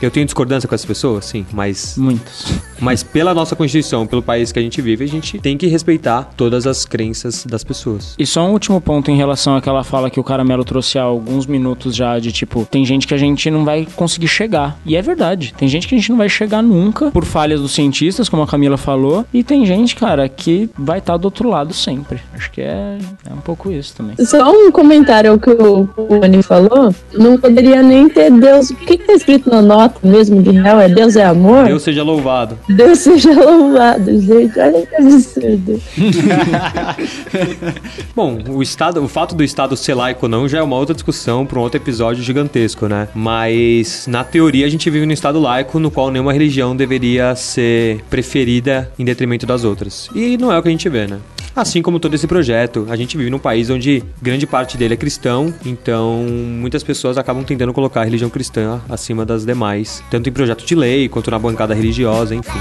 Eu tenho discordância com essas pessoas, sim, mas Muitos. mas pela nossa Constituição, pelo país que a gente vive, a gente tem que respeitar todas as crenças das pessoas. E só um último ponto em relação àquela fala que o Caramelo trouxe há alguns minutos já, de tipo, tem gente que a gente não vai conseguir chegar. E é verdade. Tem gente que a gente não vai chegar nunca por falhas dos cientistas, como a Camila falou. E tem gente, cara, que vai estar do outro lado sempre. Acho que é, é um pouco isso também. Só um comentário que o o, Ani falou, não poderia nem ter Deus. O que, que tá escrito na nota mesmo de real? É Deus é amor? Deus seja louvado. Deus seja louvado, gente. Olha que absurdo. Bom, o estado, o fato do estado ser laico ou não já é uma outra discussão para um outro episódio gigantesco, né? Mas na teoria a gente vive num estado laico no qual nenhuma religião deveria ser preferida em detrimento das outras. E não é o que a gente vê, né? Assim como todo esse projeto, a gente vive num país onde grande parte dele é cristão, então muitas pessoas acabam tentando colocar a religião cristã acima das demais, tanto em projeto de lei quanto na bancada religiosa, enfim.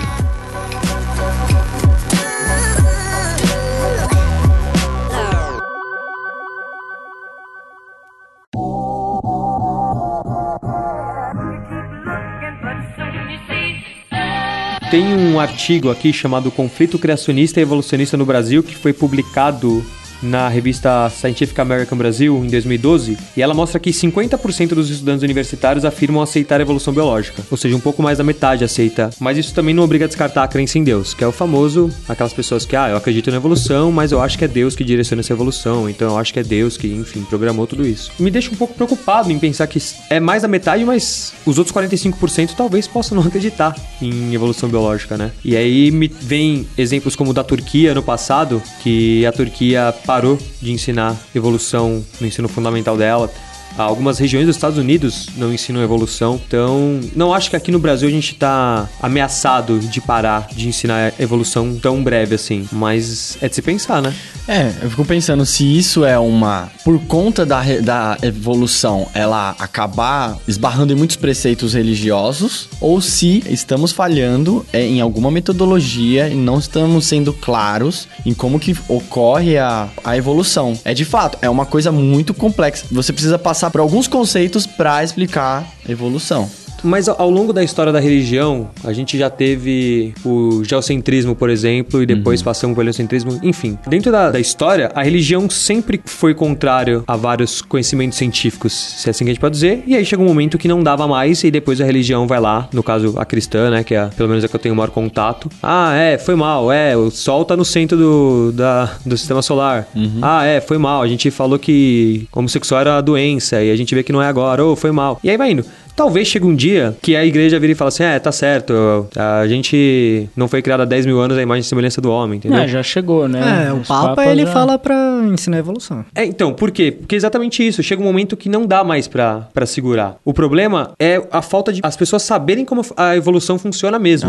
Tem um artigo aqui chamado Conflito Criacionista e Evolucionista no Brasil que foi publicado na revista Scientific American Brasil em 2012, e ela mostra que 50% dos estudantes universitários afirmam aceitar a evolução biológica, ou seja, um pouco mais da metade aceita. Mas isso também não obriga a descartar a crença em Deus, que é o famoso, aquelas pessoas que, ah, eu acredito na evolução, mas eu acho que é Deus que direciona essa evolução, então eu acho que é Deus que, enfim, programou tudo isso. Me deixa um pouco preocupado em pensar que é mais da metade, mas os outros 45% talvez possam não acreditar em evolução biológica, né? E aí me vem exemplos como o da Turquia no passado, que a Turquia parou de ensinar evolução no ensino fundamental dela. Algumas regiões dos Estados Unidos não ensinam evolução, então não acho que aqui no Brasil a gente está ameaçado de parar de ensinar evolução tão breve assim, mas é de se pensar, né? É, eu fico pensando se isso é uma. Por conta da, da evolução, ela acabar esbarrando em muitos preceitos religiosos, ou se estamos falhando é, em alguma metodologia e não estamos sendo claros em como que ocorre a, a evolução. É de fato, é uma coisa muito complexa. Você precisa passar por alguns conceitos para explicar evolução. Mas ao longo da história da religião, a gente já teve o geocentrismo, por exemplo, e depois passamos pelo heliocentrismo. Enfim, dentro da, da história, a religião sempre foi contrário a vários conhecimentos científicos, se é assim que a gente pode dizer. E aí chega um momento que não dava mais, e depois a religião vai lá, no caso a cristã, né, que é pelo menos a que eu tenho o maior contato. Ah, é, foi mal, é, o Sol tá no centro do, da, do sistema solar. Ah, é, foi mal, a gente falou que homossexual era doença, e a gente vê que não é agora, ou foi mal. E aí vai indo. Talvez chegue um dia que a igreja vire e fale assim: é, tá certo, a gente não foi criada há 10 mil anos a imagem e semelhança do homem, entendeu? É, já chegou, né? É, o Papa, papas ele já- fala pra ensinar a evolução. É, então, por quê? Porque é exatamente isso. Chega um momento que não dá mais pra, pra segurar. O problema é a falta de as pessoas saberem como a evolução funciona mesmo.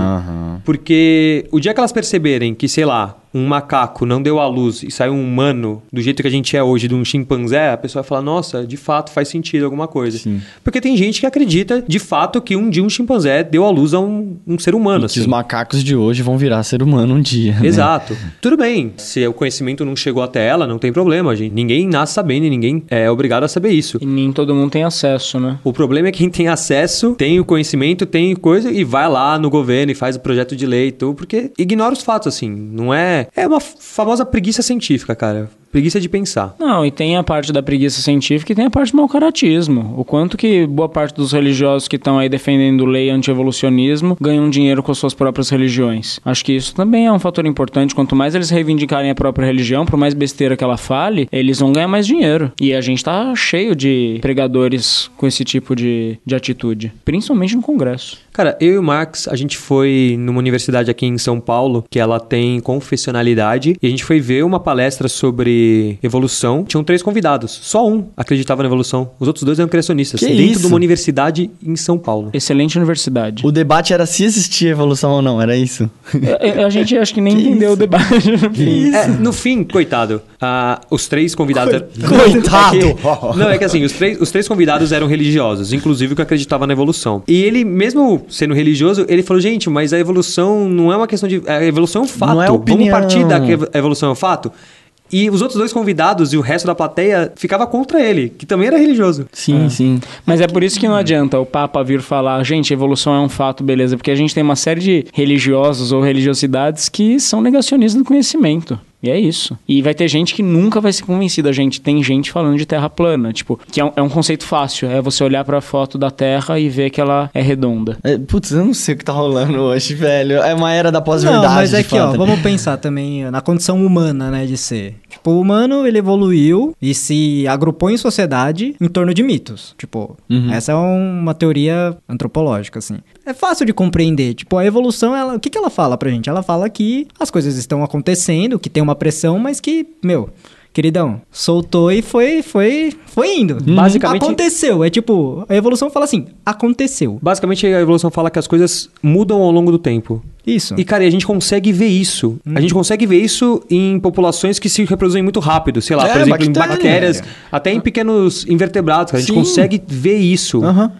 Porque o dia que elas perceberem que, sei lá, um macaco não deu à luz e saiu um humano do jeito que a gente é hoje, de um chimpanzé, a pessoa vai falar, nossa, de fato faz sentido alguma coisa. Porque tem gente que acredita, de fato, que um dia um chimpanzé deu à luz a um, um ser humano. Que assim. os macacos de hoje vão virar ser humano um dia. né? Exato. Tudo bem. Se o conhecimento não chegou até ela, não tem problema, gente. Ninguém nasce sabendo e ninguém é obrigado a saber isso. E nem todo mundo tem acesso, né? O problema é quem tem acesso, tem o conhecimento, tem coisa e vai lá no governo e faz o projeto de lei e tudo, porque ignora os fatos, assim. Não é. É uma famosa preguiça científica, cara. Preguiça de pensar. Não, e tem a parte da preguiça científica e tem a parte do mau caratismo. O quanto que boa parte dos religiosos que estão aí defendendo lei anti-evolucionismo ganham dinheiro com as suas próprias religiões. Acho que isso também é um fator importante. Quanto mais eles reivindicarem a própria religião, por mais besteira que ela fale, eles vão ganhar mais dinheiro. E a gente tá cheio de pregadores com esse tipo de, de atitude. Principalmente no Congresso. Cara, eu e o Max, a gente foi numa universidade aqui em São Paulo, que ela tem confessionalidade, e a gente foi ver uma palestra sobre evolução. Tinham três convidados. Só um acreditava na evolução. Os outros dois eram criacionistas. Que dentro isso? de uma universidade em São Paulo. Excelente universidade. O debate era se existia evolução ou não, era isso? É, a gente acho que nem entendeu o debate. no fim. É, no fim, coitado, ah, os três convidados. eram- Coitado! É que- não, é que assim, os três, os três convidados eram religiosos, inclusive o que acreditava na evolução. E ele, mesmo sendo religioso, ele falou: gente, mas a evolução não é uma questão de. A evolução é um fato. Não é Vamos opinião. partir da que a evolução é um fato. E os outros dois convidados e o resto da plateia ficava contra ele, que também era religioso. Sim, sim. Mas é por isso que não adianta o Papa vir falar, gente, evolução é um fato, beleza, porque a gente tem uma série de religiosos ou religiosidades que são negacionistas do conhecimento. E é isso. E vai ter gente que nunca vai ser convencida. Gente, tem gente falando de terra plana, tipo, que é um, é um conceito fácil. É você olhar pra foto da terra e ver que ela é redonda. É, putz, eu não sei o que tá rolando hoje, velho. É uma era da pós-verdade. Não, mas é que, ó, vamos pensar também na condição humana, né, de ser. Tipo, o humano, ele evoluiu e se agrupou em sociedade em torno de mitos. Tipo, Uhum. essa é uma teoria antropológica, assim. É fácil de compreender. Tipo, a evolução, ela, o que, que ela fala pra gente? Ela fala que as coisas estão acontecendo, que tem uma pressão, mas que, meu... Queridão, soltou e foi, foi, foi indo. Basicamente- Aconteceu. É tipo, a evolução fala assim, aconteceu. Basicamente, a evolução fala que as coisas mudam ao longo do tempo. Isso. E, cara, e a gente consegue ver isso. A gente consegue ver isso em populações que se reproduzem muito rápido. Sei lá, É, por exemplo, em bactéria. bactérias, até em pequenos invertebrados. cara. A gente Sim. consegue ver isso. Aham.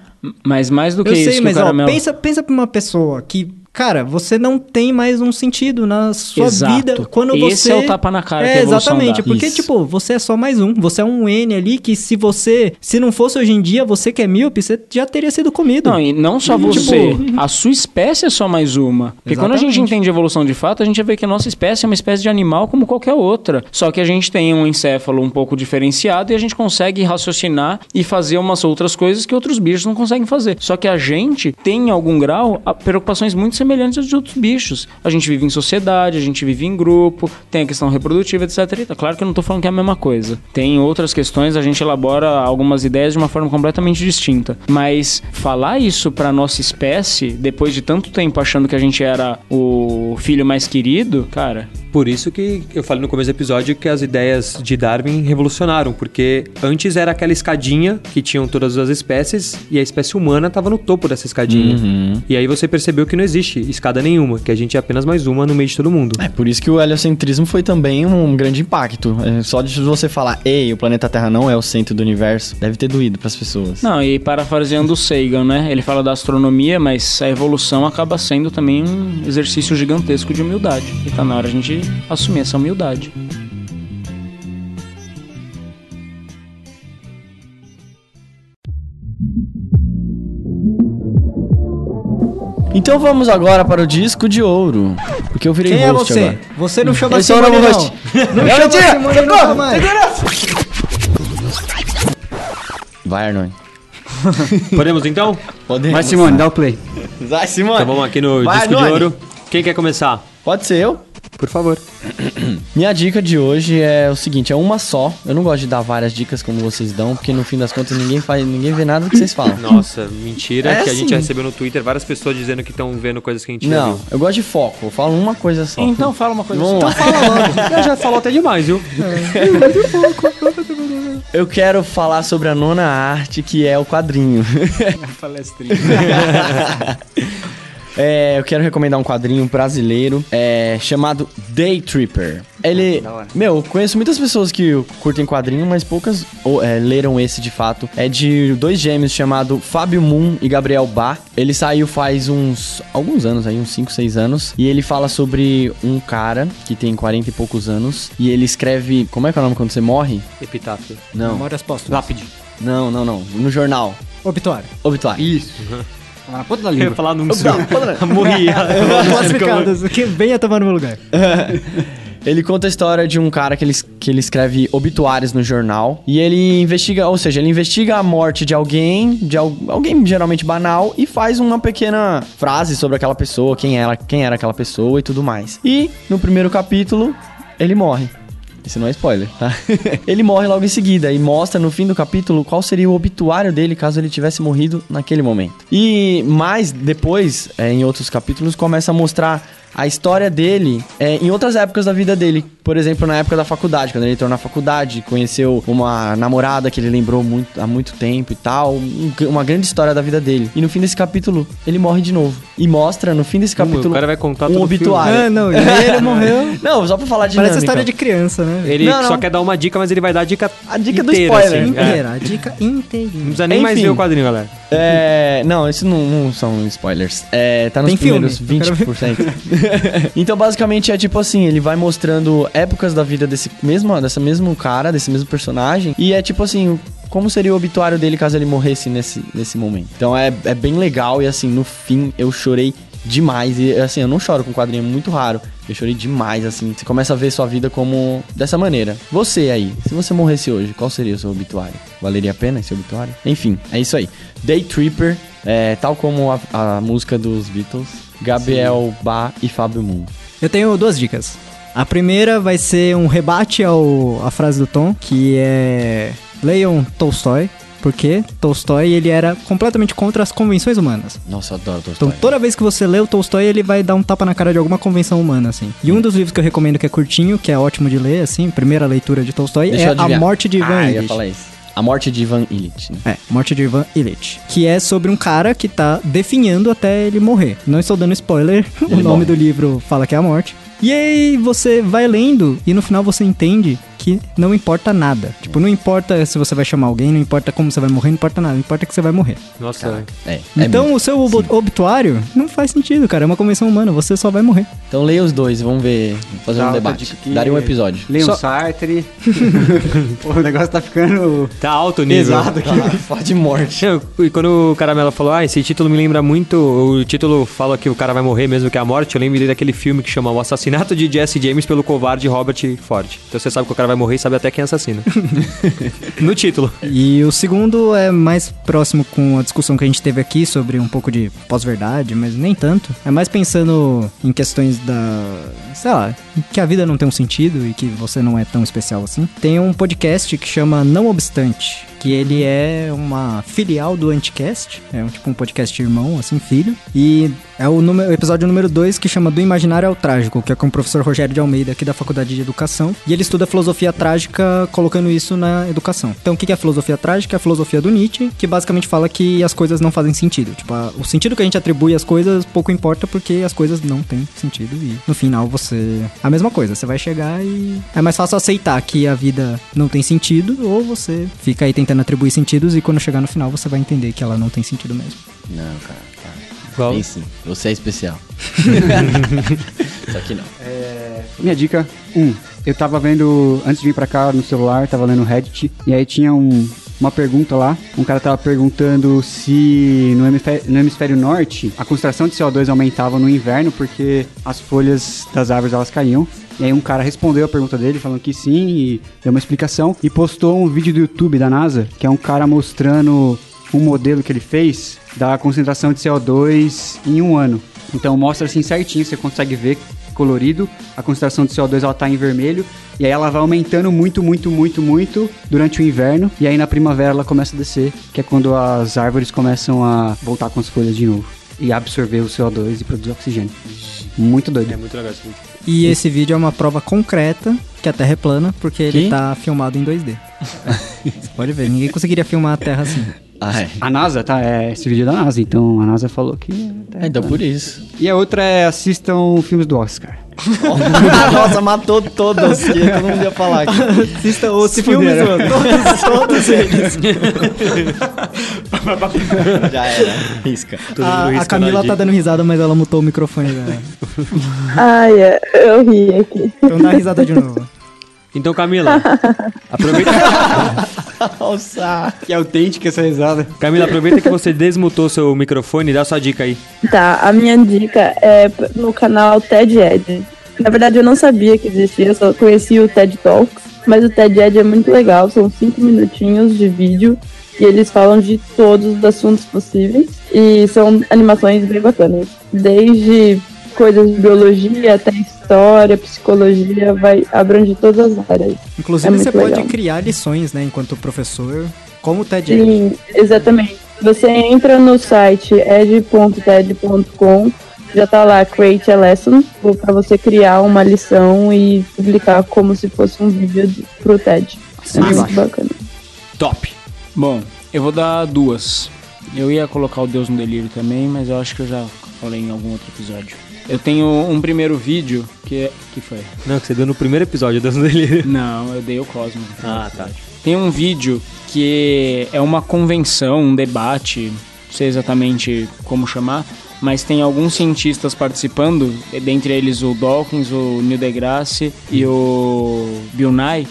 Mas mais do que Eu isso sei, que mas o ó, caramelo... pensa, pensa pra uma pessoa que, cara, você não tem mais um sentido na sua Exato. vida quando Esse você. é o tapa na cara É, exatamente. dá. Porque, Isso. tipo, você é só mais um. Você é um N ali que se você. Se não fosse hoje em dia, você que é míope, você já teria sido comido. Não, e não só Tipo- você, a sua espécie é só mais uma. Porque quando a gente Exatamente. entende evolução de fato, a gente vê que a nossa espécie é uma espécie de animal como qualquer outra. Só que a gente tem um encéfalo um pouco diferenciado e a gente consegue raciocinar e fazer umas outras coisas que outros bichos não conseguem fazer. Só que a gente tem, em algum grau, preocupações muito semelhantes às de outros bichos. A gente vive em sociedade, a gente vive em grupo, tem a questão reprodutiva, etc. e tal. Claro que eu não tô falando que é a mesma coisa. Tem outras questões, a gente elabora algumas ideias de uma forma completamente distinta. Mas falar isso pra nossa espécie, depois de tanto tempo achando que a gente era o filho mais querido, cara, Por isso que eu falei no começo do episódio que as ideias de Darwin revolucionaram, porque antes era aquela escadinha que tinham todas as espécies e a espécie humana estava no topo dessa escadinha. E aí você percebeu que não existe escada nenhuma, que a gente é apenas mais uma no meio de todo mundo. É por isso que o heliocentrismo foi também um grande impacto. É, só de você falar, ei, o planeta Terra não é o centro do universo, deve ter doído pras pessoas. Não, e parafraseando o Sagan, né? Ele fala da astronomia, mas a evolução acaba sendo também um exercício gigantesco de humildade. E tá na hora a gente assumir essa humildade. Então vamos agora para o disco de ouro. Porque eu virei Quem é host você? agora. Você não chama Eu o Simone, novo não. host. Não É chama! Simone nunca mais. Vai, Arnon. Podemos então? Podemos. Vai, Simone, dá o play. Vai, Simone. Então vamos aqui no Vai, disco de Arnone. ouro. Quem quer começar? Pode ser eu? Por favor. Minha dica de hoje é o seguinte, é uma só. Eu não gosto de dar várias dicas como vocês dão, porque no fim das contas ninguém faz, ninguém vê nada do que vocês falam. Nossa, mentira É que a gente sim. recebeu no Twitter várias pessoas dizendo que estão vendo coisas que a gente Não, viu. eu gosto de foco. Eu falo uma coisa só. Então fala uma coisa Vamos assim. lá. Já, já falou até demais, viu? Eu quero falar sobre a nona arte, que é o quadrinho. Palestrinha. É, eu quero recomendar um quadrinho brasileiro é, chamado Day Tripper. Ele. Meu, eu conheço muitas pessoas que curtem quadrinho, mas poucas ou, é, leram esse de fato. É de dois gêmeos chamado Fábio Moon e Gabriel Bá. Ele saiu faz uns. alguns anos aí, uns 5, 6 anos. E ele fala sobre um cara que tem 40 e poucos anos. E ele escreve. Como é que é o nome quando você morre? Epitáfio. Não. Memórias póstumas. Lápide. Não, não, não. No jornal. Obituário. Obituário. Isso. Na ponta da Eu ia língua. falar num Não, Morria. Classificadas. Quem venha tomar no meu lugar. Ele conta a história de um cara que ele, que ele escreve obituários no jornal. E ele investiga, ou seja, ele investiga a morte de alguém, de al- alguém geralmente banal, e faz uma pequena frase sobre aquela pessoa, quem era, quem era aquela pessoa e tudo mais. E no primeiro capítulo, ele morre. Isso não é spoiler, tá? ele morre logo em seguida e mostra no fim do capítulo qual seria o obituário dele caso ele tivesse morrido naquele momento. E mais depois, é, em outros capítulos, começa a mostrar a história dele é, em outras épocas da vida dele. Por exemplo, na época da faculdade, quando ele entrou na faculdade, conheceu uma namorada que ele lembrou muito, há muito tempo e tal. um- uma grande história da vida dele. E no fim desse capítulo, ele morre de novo. E mostra, no fim desse capítulo, o cara vai contar um obituário. Ah, não. E aí ele morreu. Não, só pra falar de Parece história de criança, né? Ele Não, só não. quer dar uma dica, mas ele vai dar a dica A dica do inteira, spoiler. assim. É. Inteira. A dica Não inteirinha. precisa nem mais Enfim. ver o quadrinho, galera. É. Não, esses não, não são spoilers. É, tá nos Tem filme, primeiros quero 20%. então, basicamente, é tipo assim: ele vai mostrando épocas da vida desse mesmo, dessa mesmo cara, desse mesmo personagem. E é tipo assim. Como seria o obituário dele caso ele morresse nesse, nesse momento? Então é, é bem legal e assim, no fim eu chorei demais. E assim, eu não choro com quadrinho, é muito raro. Eu chorei demais, assim. Você começa a ver sua vida como dessa maneira. Você aí, se você morresse hoje, qual seria o seu obituário? Valeria a pena esse obituário? Enfim, é isso aí. Day Tripper, é, tal como a, a música dos Beatles, Gabriel Bá e Fábio Moon. Eu tenho duas dicas. A primeira vai ser um rebate ao, à frase do Tom, que é leiam Tolstói, porque Tolstói ele era completamente contra as convenções humanas. Nossa, eu adoro Então Tolstói. toda vez que você lê o Tolstói, ele vai dar um tapa na cara de alguma convenção humana, assim. E um dos livros que eu recomendo que é curtinho, que é ótimo de ler, assim, primeira leitura de Tolstói, Deixa é A. Morte de Ivan Ah, eu ia Illich. falar isso. A morte de Ivan Illich, né? É, Morte de Ivan Illich. Que é sobre um cara que tá definhando até ele morrer. Não estou dando spoiler, o nome morre. do livro fala que é a morte. E aí você vai lendo e no final você entende que não importa nada. Tipo, não importa se você vai chamar alguém, não importa como você vai morrer, não importa nada. Importa que você vai morrer. Nossa, É. é então mesmo. o seu ob- obituário não faz sentido, cara. É uma convenção humana, você só vai morrer. Então leia os dois, vamos ver, fazer Dá um debate. aqui. Daria um episódio. Leiam Só- Sartre. Pô, o negócio tá ficando tá alto o nível. pesado aqui. Fala de morte. Não, E quando o Caramelo falou, ah, esse título me lembra muito. O título fala que o cara vai morrer mesmo que a morte. Eu lembrei daquele filme que chama O Assassinato de Jesse James pelo covarde Robert Ford. Então você sabe que o cara vai morrer e sabe até quem assassina. no título. E o segundo é mais próximo com a discussão que a gente teve aqui sobre um pouco de pós-verdade, mas nem tanto. É mais pensando em questões da. sei lá, que a vida não tem um sentido e que você não é tão especial assim. Tem um podcast que chama Não Obstante. Que ele é uma filial do Anticast, é um tipo um podcast irmão, assim, filho. E é o, número- o episódio número 2 que chama Do Imaginário ao Trágico, que é com o professor Rogério de Almeida aqui da Faculdade de Educação. E ele estuda filosofia trágica colocando isso na educação. Então o que é a filosofia trágica? É a filosofia do Nietzsche, que basicamente fala que as coisas não fazem sentido. Tipo, a- o sentido que a gente atribui às coisas pouco importa porque as coisas não têm sentido. E no final você. A mesma coisa, você vai chegar e. É mais fácil aceitar que a vida não tem sentido, ou você fica aí tentando atribuir sentidos e quando chegar no final você vai entender que ela não tem sentido mesmo. Não, cara. Tá. Qual? Tem sim. Você é especial. Só que não. Minha dica 1. Um, eu tava vendo, antes de vir pra cá no celular, tava lendo o Reddit, e aí tinha um- uma pergunta lá. Um cara tava perguntando se no hemisfério, no hemisfério norte a concentração de CO2 aumentava no inverno porque as folhas das árvores elas caíam. E aí um cara respondeu a pergunta dele falando que sim e deu uma explicação e postou um vídeo do YouTube da NASA, que é um cara mostrando um modelo que ele fez da concentração de CO2 em um ano. Então mostra assim certinho, você consegue ver colorido, a concentração de CO2 ela tá em vermelho, e aí ela vai aumentando muito, muito, muito, muito durante o inverno, e aí na primavera ela começa a descer, que é quando as árvores começam a voltar com as folhas de novo e absorver o CO2 e produzir oxigênio. Muito doido. É muito legal esse vídeo. E esse vídeo é uma prova concreta que a Terra é plana, porque ele Que? tá filmado em 2D. Você pode ver, ninguém conseguiria filmar a Terra assim. Ah, é. A NASA, tá? É esse vídeo é da NASA, então a NASA falou que. É, então por isso. E a outra é assistam filmes do Oscar. Nossa, matou todos que todo mundo ia falar aqui. Assista os Se filmes, mano. Todos, todos eles. Já era. Risca. A, a risca Camila na tá dando risada, mas ela mutou o microfone dela. Ai, é, eu ri aqui. Então dá risada de novo. Então, Camila, aproveita, Nossa. Que autêntica essa risada. Camila, aproveita que você desmutou seu microfone e dá sua dica aí. Tá, a minha dica é no canal TED Ed. Na verdade, eu não sabia que existia, eu só conheci o TED Talks. Mas o TED Ed é muito legal, são cinco minutinhos de vídeo e eles falam de todos os assuntos possíveis. E são animações bem bacanas. Desde coisas de biologia até história, psicologia, vai abranger todas as áreas. Inclusive, É você pode legal. criar lições, né, enquanto professor, como o TED Ed. Sim, exatamente. Você entra no site ed.ted.com, já tá lá Create a Lesson, para você criar uma lição e publicar como se fosse um vídeo de- pro TED. É muito bacana. Top. Bom, eu vou dar duas. Eu ia colocar o Deus no Delírio também, mas eu acho que eu já falei em algum outro episódio. Eu tenho um primeiro vídeo que é... que foi? Não, que você deu no primeiro episódio dando delírio. Não, eu dei o Cosmo. Ah, tá. Tem um vídeo que é uma convenção, um debate, não sei exatamente como chamar, mas tem alguns cientistas participando, dentre eles o Dawkins, o Neil deGrasse e o Bill Nye.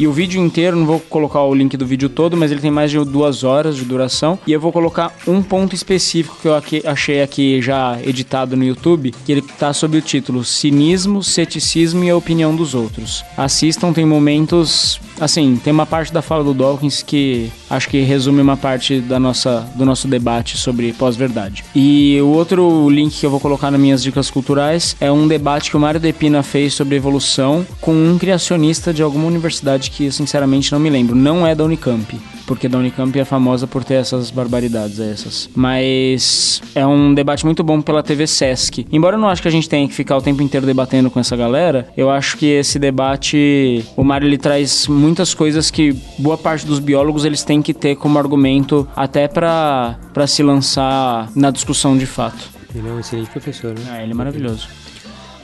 E o vídeo inteiro, não vou colocar o link do vídeo todo, mas ele tem mais de duas horas de duração. E eu vou colocar um ponto específico que eu aqui- achei aqui já editado no YouTube, que ele tá sob o título Cinismo, Ceticismo e a Opinião dos Outros. Assistam, tem momentos. Assim, tem uma parte da fala do Dawkins que acho que resume uma parte da nossa, do nosso debate sobre pós-verdade. E o outro link que eu vou colocar nas minhas dicas culturais é um debate que o Mário Depina fez sobre evolução com um criacionista de alguma universidade que eu sinceramente não me lembro. Não é da Unicamp porque da Unicamp é famosa por ter essas barbaridades essas. Mas é um debate muito bom pela TV Sesc. Embora eu não acho que a gente tenha que ficar o tempo inteiro debatendo com essa galera, eu acho que esse debate, o Mário ele traz muitas coisas que boa parte dos biólogos eles têm que ter como argumento até para se lançar na discussão de fato. Ele é um excelente professor, né? Ah, ele é maravilhoso.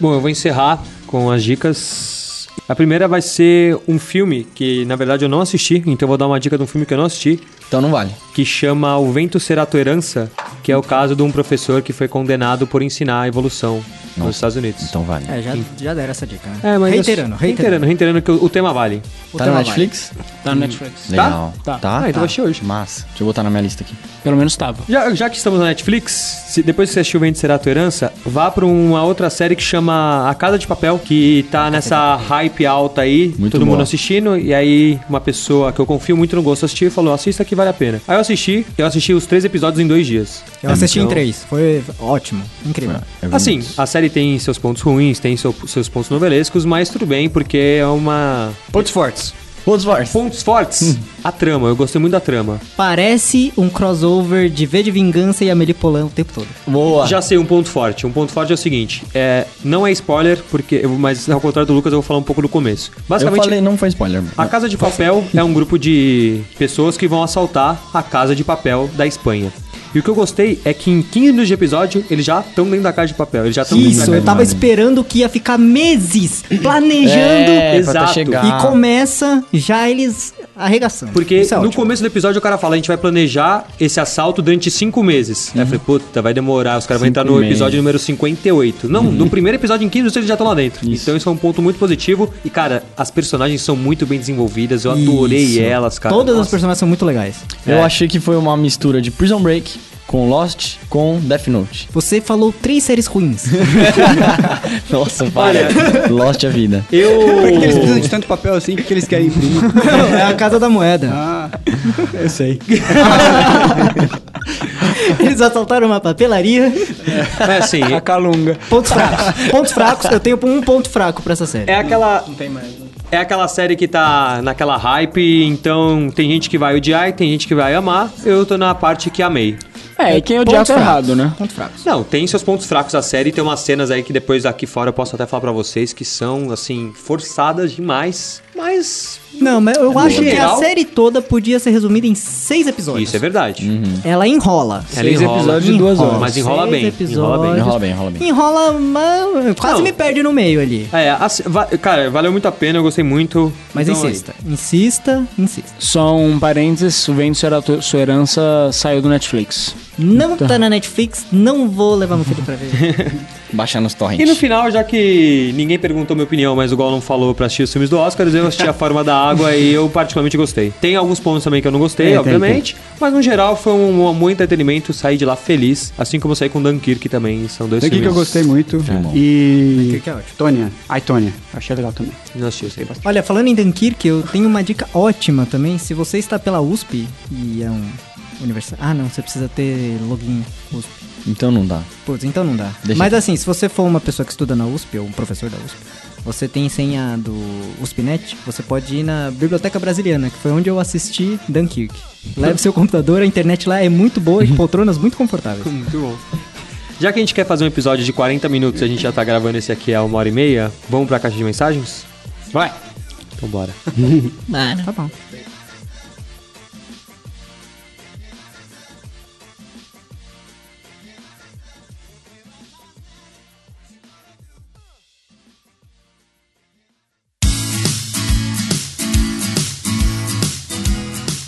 Bom, eu vou encerrar com as dicas. A primeira vai ser um filme que, na verdade, eu não assisti, então eu vou dar uma dica de um filme que eu não assisti, Então não vale. que chama O Vento Será Tua Herança, que é o caso de um professor que foi condenado por ensinar a evolução nos Estados Unidos. Então vale. É, já, já deram essa dica, né? É, mas reiterando, reiterando. reiterando, reiterando que o, o tema vale. O Tá no tema Netflix? Tá no Netflix. Legal. Tá. Tá? Ah, então eu achei hoje. Massa. Deixa eu botar na minha lista aqui. Pelo menos tava. Já, já que estamos na Netflix, se- depois que você assistiu O Vento Será Tua Herança, vá pra uma outra série que chama A Casa de Papel, que tá nessa hype alta aí, Muito todo boa. mundo assistindo, e aí uma pessoa que eu confio muito no gosto assistiu e falou, assista que vale a pena. Aí eu assisti, eu assisti os três episódios em dois dias. Eu assisti Então- em três. Foi ótimo. Incrível. É Assim, verdade. a série tem seus pontos ruins, tem seu- seus pontos novelescos, mas tudo bem, porque é uma... Pontos fortes. Pontos fortes. Pontos fortes. a trama, eu gostei muito da trama. Parece um crossover de V de Vingança e Amelie Poulain o tempo todo. Boa. Já sei um ponto forte. Um ponto forte é o seguinte: é, não é spoiler, porque, eu- mas ao contrário do Lucas, eu vou falar um pouco do começo. Eu Basicamente, falei, não foi spoiler. a Casa de Papel é um grupo de pessoas que vão assaltar a Casa de Papel da Espanha. E o que eu gostei é que em 15 minutos de episódio, eles já estão dentro da Casa de Papel. Eles já estão dentro da Isso, Casa eu tava esperando que ia ficar meses planejando É, pra Exato. chegar. e começa já eles arregaçando. Porque é no ótimo. começo do episódio o cara fala, a gente vai planejar esse assalto durante cinco meses. Aí eu falei, puta, vai demorar, os caras vão entrar no meses. episódio número 58. Não, no primeiro episódio, em 15 minutos, eles já estão lá dentro. Isso. Então isso é um ponto muito positivo. E, cara, as personagens são muito bem desenvolvidas, eu adorei Isso. elas, cara. Todas as Nossa. personagens são muito legais. Eu É. achei que foi uma mistura de Prison Break com Lost com Death Note. Você falou três séries ruins. Nossa, para. Lost é vida. Por que eles precisam Eu... de tanto papel assim? O que que eles querem imprimir? é a Casa da Moeda. ah, eu sei. Eles assaltaram uma papelaria. É assim, A Calunga. Pontos fracos. Pontos fracos, eu tenho um ponto fraco pra essa série. é aquela... Não tem mais. né? É aquela série que tá naquela hype, então tem gente que vai odiar e tem gente que vai amar. Eu tô na parte que amei. É, e quem odiar tá errado, né? Pontos fracos. Não, tem seus pontos fracos a série, tem umas cenas aí que depois aqui fora eu posso até falar pra vocês que são, assim, forçadas demais, mas Não, mas eu acho que a geral- série toda podia ser resumida em seis episódios. isso é verdade. Ela enrola. Ela Seis enrola. episódios de duas horas. Mas enrola Seis bem, enrola bem. Enrola bem, enrola bem. Enrola, mas quase Não. me perde no meio ali. É, assim, va- cara, valeu muito a pena, eu gostei muito. Mas Então, insista, insista, insista. Só um parênteses, o Vento Será Tu- Sua Herança saiu do Netflix. Não tá na Netflix, não vou levar meu filho pra ver. Baixar nos torrents. E no final, já que ninguém perguntou minha opinião, mas o Gollum falou pra assistir os filmes do Oscar, eu assisti A Forma da Água e eu particularmente gostei. Tem alguns pontos também que eu não gostei, É, tem, obviamente, mas no geral foi um, um bom entretenimento, saí de lá feliz, assim como eu saí com Dunkirk também, são dois Daqui que eu filmes. gostei muito. bom. E. Dunkirk é ótimo. Tônia. Ai, Tônia. Achei legal também. Não assisti, eu sei bastante. Olha, falando em Dunkirk, eu tenho uma dica ótima também. Se você está pela USP e é um universitário... Ah, não, você precisa ter login USP. Então não dá. Putz, então não dá. Deixa Mas aqui. assim, se você for uma pessoa que estuda na USP, ou um professor da USP, você tem senha do USPNet, você pode ir na Biblioteca Brasiliana, que foi onde eu assisti Dunkirk. Leve seu computador, a internet lá é muito boa e poltronas muito confortáveis. Muito bom. Já que a gente quer fazer um episódio de 40 minutos e a gente já tá gravando esse aqui há uma hora e meia, vamos pra caixa de mensagens? Vai. Então bora. Mano. Tá bom.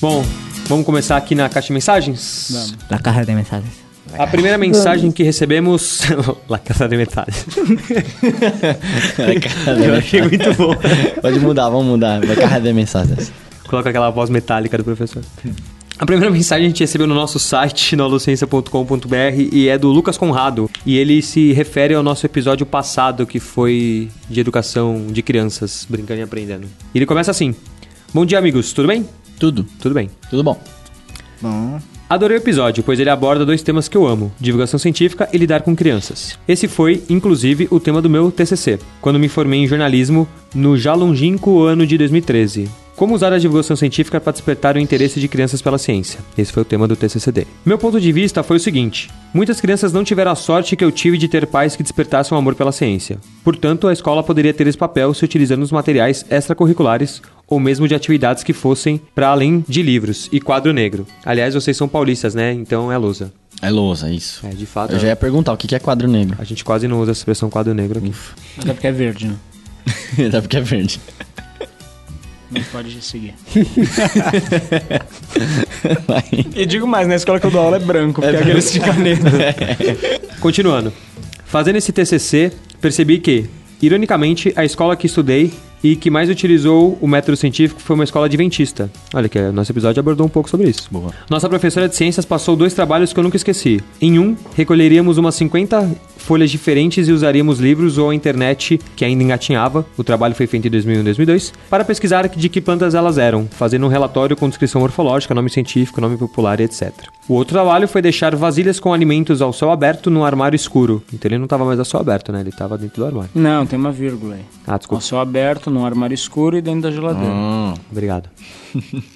Bom, vamos começar aqui na caixa de mensagens? Vamos. La caja de mensagens. A primeira mensagem que recebemos. La Casa de Metade. Eu achei muito bom. Pode mudar, vamos mudar. Vai carregar mensagens. Coloca aquela voz metálica do professor. A primeira mensagem a gente recebeu no nosso site, noluciência.com.br, e é do Lucas Conrado. E ele se refere ao nosso episódio passado, que foi de educação de crianças, brincando e aprendendo. E ele começa assim: Bom dia, amigos, tudo bem? Tudo. Tudo bem. Tudo bom. Bom, Adorei o episódio, pois ele aborda dois temas que eu amo: divulgação científica e lidar com crianças. Esse foi, inclusive, o tema do meu TCC, quando me formei em jornalismo no já longínquo ano de 2013. Como usar a divulgação científica para despertar o interesse de crianças pela ciência? Esse foi o tema do TCC dele. Meu ponto de vista foi o seguinte: muitas crianças não tiveram a sorte que eu tive de ter pais que despertassem o amor pela ciência. Portanto, a escola poderia ter esse papel se utilizando os materiais extracurriculares ou mesmo de atividades que fossem para além de livros e quadro negro. Aliás, vocês são paulistas, né? Então é lousa. É lousa, isso. É, de fato. Eu já ia perguntar o que que é quadro negro. A gente quase não usa a expressão quadro negro aqui. Até porque é verde, né? Até porque é verde. Não pode seguir. E digo mais, na escola que eu dou aula é branco, porque é aqueles de caneta. Continuando. Fazendo esse TCC, percebi que, ironicamente, a escola que estudei e que mais utilizou o método científico foi uma escola adventista. Olha que o nosso episódio abordou um pouco sobre isso. Boa. Nossa professora de ciências passou dois trabalhos que eu nunca esqueci. Em um, recolheríamos umas 50 folhas diferentes e usaríamos livros ou a internet que ainda engatinhava. O trabalho foi feito em 2001 e 2002 para pesquisar de que plantas elas eram, fazendo um relatório com descrição morfológica, nome científico, nome popular e etc. O outro trabalho foi deixar vasilhas com alimentos ao céu aberto no armário escuro. Então ele não estava mais ao céu aberto, né? Ele estava dentro do armário. Não, tem uma vírgula aí. Ah, Ao desculpa. céu aberto, num armário escuro e dentro da geladeira. Hum. Obrigado.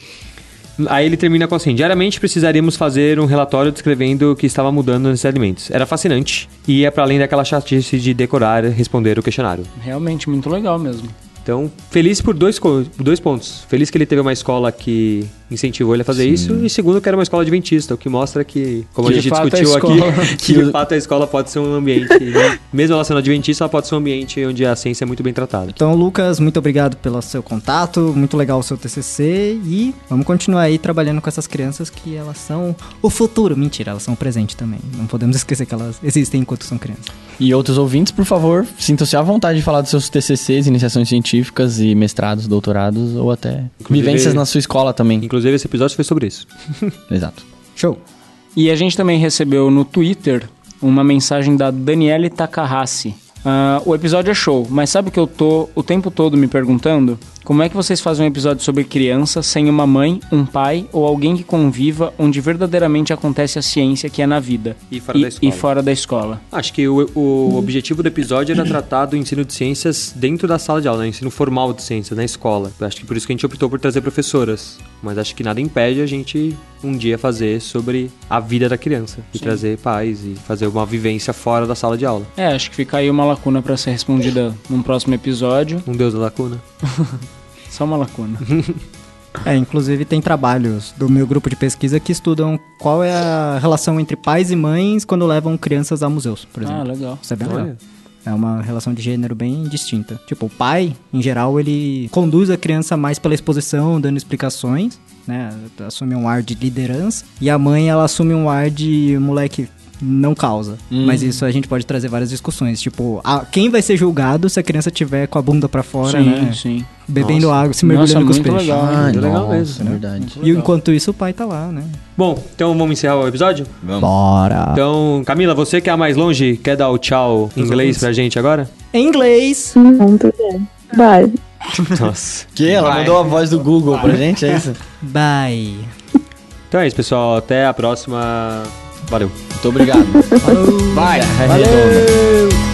Aí ele termina com assim: diariamente precisaríamos fazer um relatório descrevendo o que estava mudando nesses alimentos. Era fascinante e ia para além daquela chatice de decorar e responder o questionário. Realmente muito legal mesmo. Então, feliz por dois, dois pontos. Feliz que ele teve uma escola que incentivou ele a fazer isso. E segundo, que era uma escola adventista, o que mostra que, como Que a gente a discutiu escola- aqui, que de fato a escola pode ser um ambiente, né? mesmo ela sendo adventista, ela pode ser um ambiente onde a ciência é muito bem tratada. Então, Lucas, muito obrigado pelo seu contato, muito legal o seu TCC e vamos continuar aí trabalhando com essas crianças que elas são o futuro. Mentira, elas são o presente também. Não podemos esquecer que elas existem enquanto são crianças. E outros ouvintes, por favor, sintam-se à vontade de falar dos seus TCCs, iniciações científicas e mestrados, doutorados ou até Inclusive- vivências na sua escola também. Inclusive, esse episódio foi sobre isso. Exato. Show! E a gente também recebeu no Twitter uma mensagem da Daniele Takahashi. Ah, o episódio é show, mas sabe o que eu tô o tempo todo me perguntando? Como é que vocês fazem um episódio sobre criança sem uma mãe, um pai ou alguém que conviva onde verdadeiramente acontece a ciência que é na vida E fora da escola. e fora da escola? Acho que o, o objetivo do episódio era tratar do ensino de ciências dentro da sala de aula, né? ensino formal de ciências na escola. Eu Acho que por isso que a gente optou por trazer professoras. Mas acho que nada impede a gente um dia fazer sobre a vida da criança e trazer pais e fazer uma vivência fora da sala de aula. É, acho que fica aí uma lacuna pra ser respondida num próximo episódio. Um deus da lacuna. Só uma lacuna. É, inclusive tem trabalhos do meu grupo de pesquisa que estudam qual é a relação entre pais e mães quando levam crianças a museus, por exemplo. ah, legal. Isso é bem legal. É uma relação de gênero bem distinta. Tipo, o pai, em geral, ele conduz a criança mais pela exposição, dando explicações, né? Assume um ar de liderança. E a mãe, ela assume um ar de moleque não causa. Mas isso a gente pode trazer várias discussões. Tipo, a- quem vai ser julgado se a criança tiver com a bunda pra fora, sim, né? sim. Bebendo Nossa. água, se Nossa, mergulhando com os peixes. legal. Ah, muito legal nossa, mesmo, né? verdade. E enquanto isso, o pai tá lá, né? Bom, então vamos encerrar o episódio? Bora! Então, Camila, você que é a mais longe, quer dar o tchau em inglês pra gente agora? Em inglês! Muito bem. Bye. Nossa. Que? Ela Vai. mandou a voz do Google pra gente, é isso? Bye! Então é isso, pessoal. Até a próxima. Valeu. Muito obrigado. Falou! Vai. Valeu!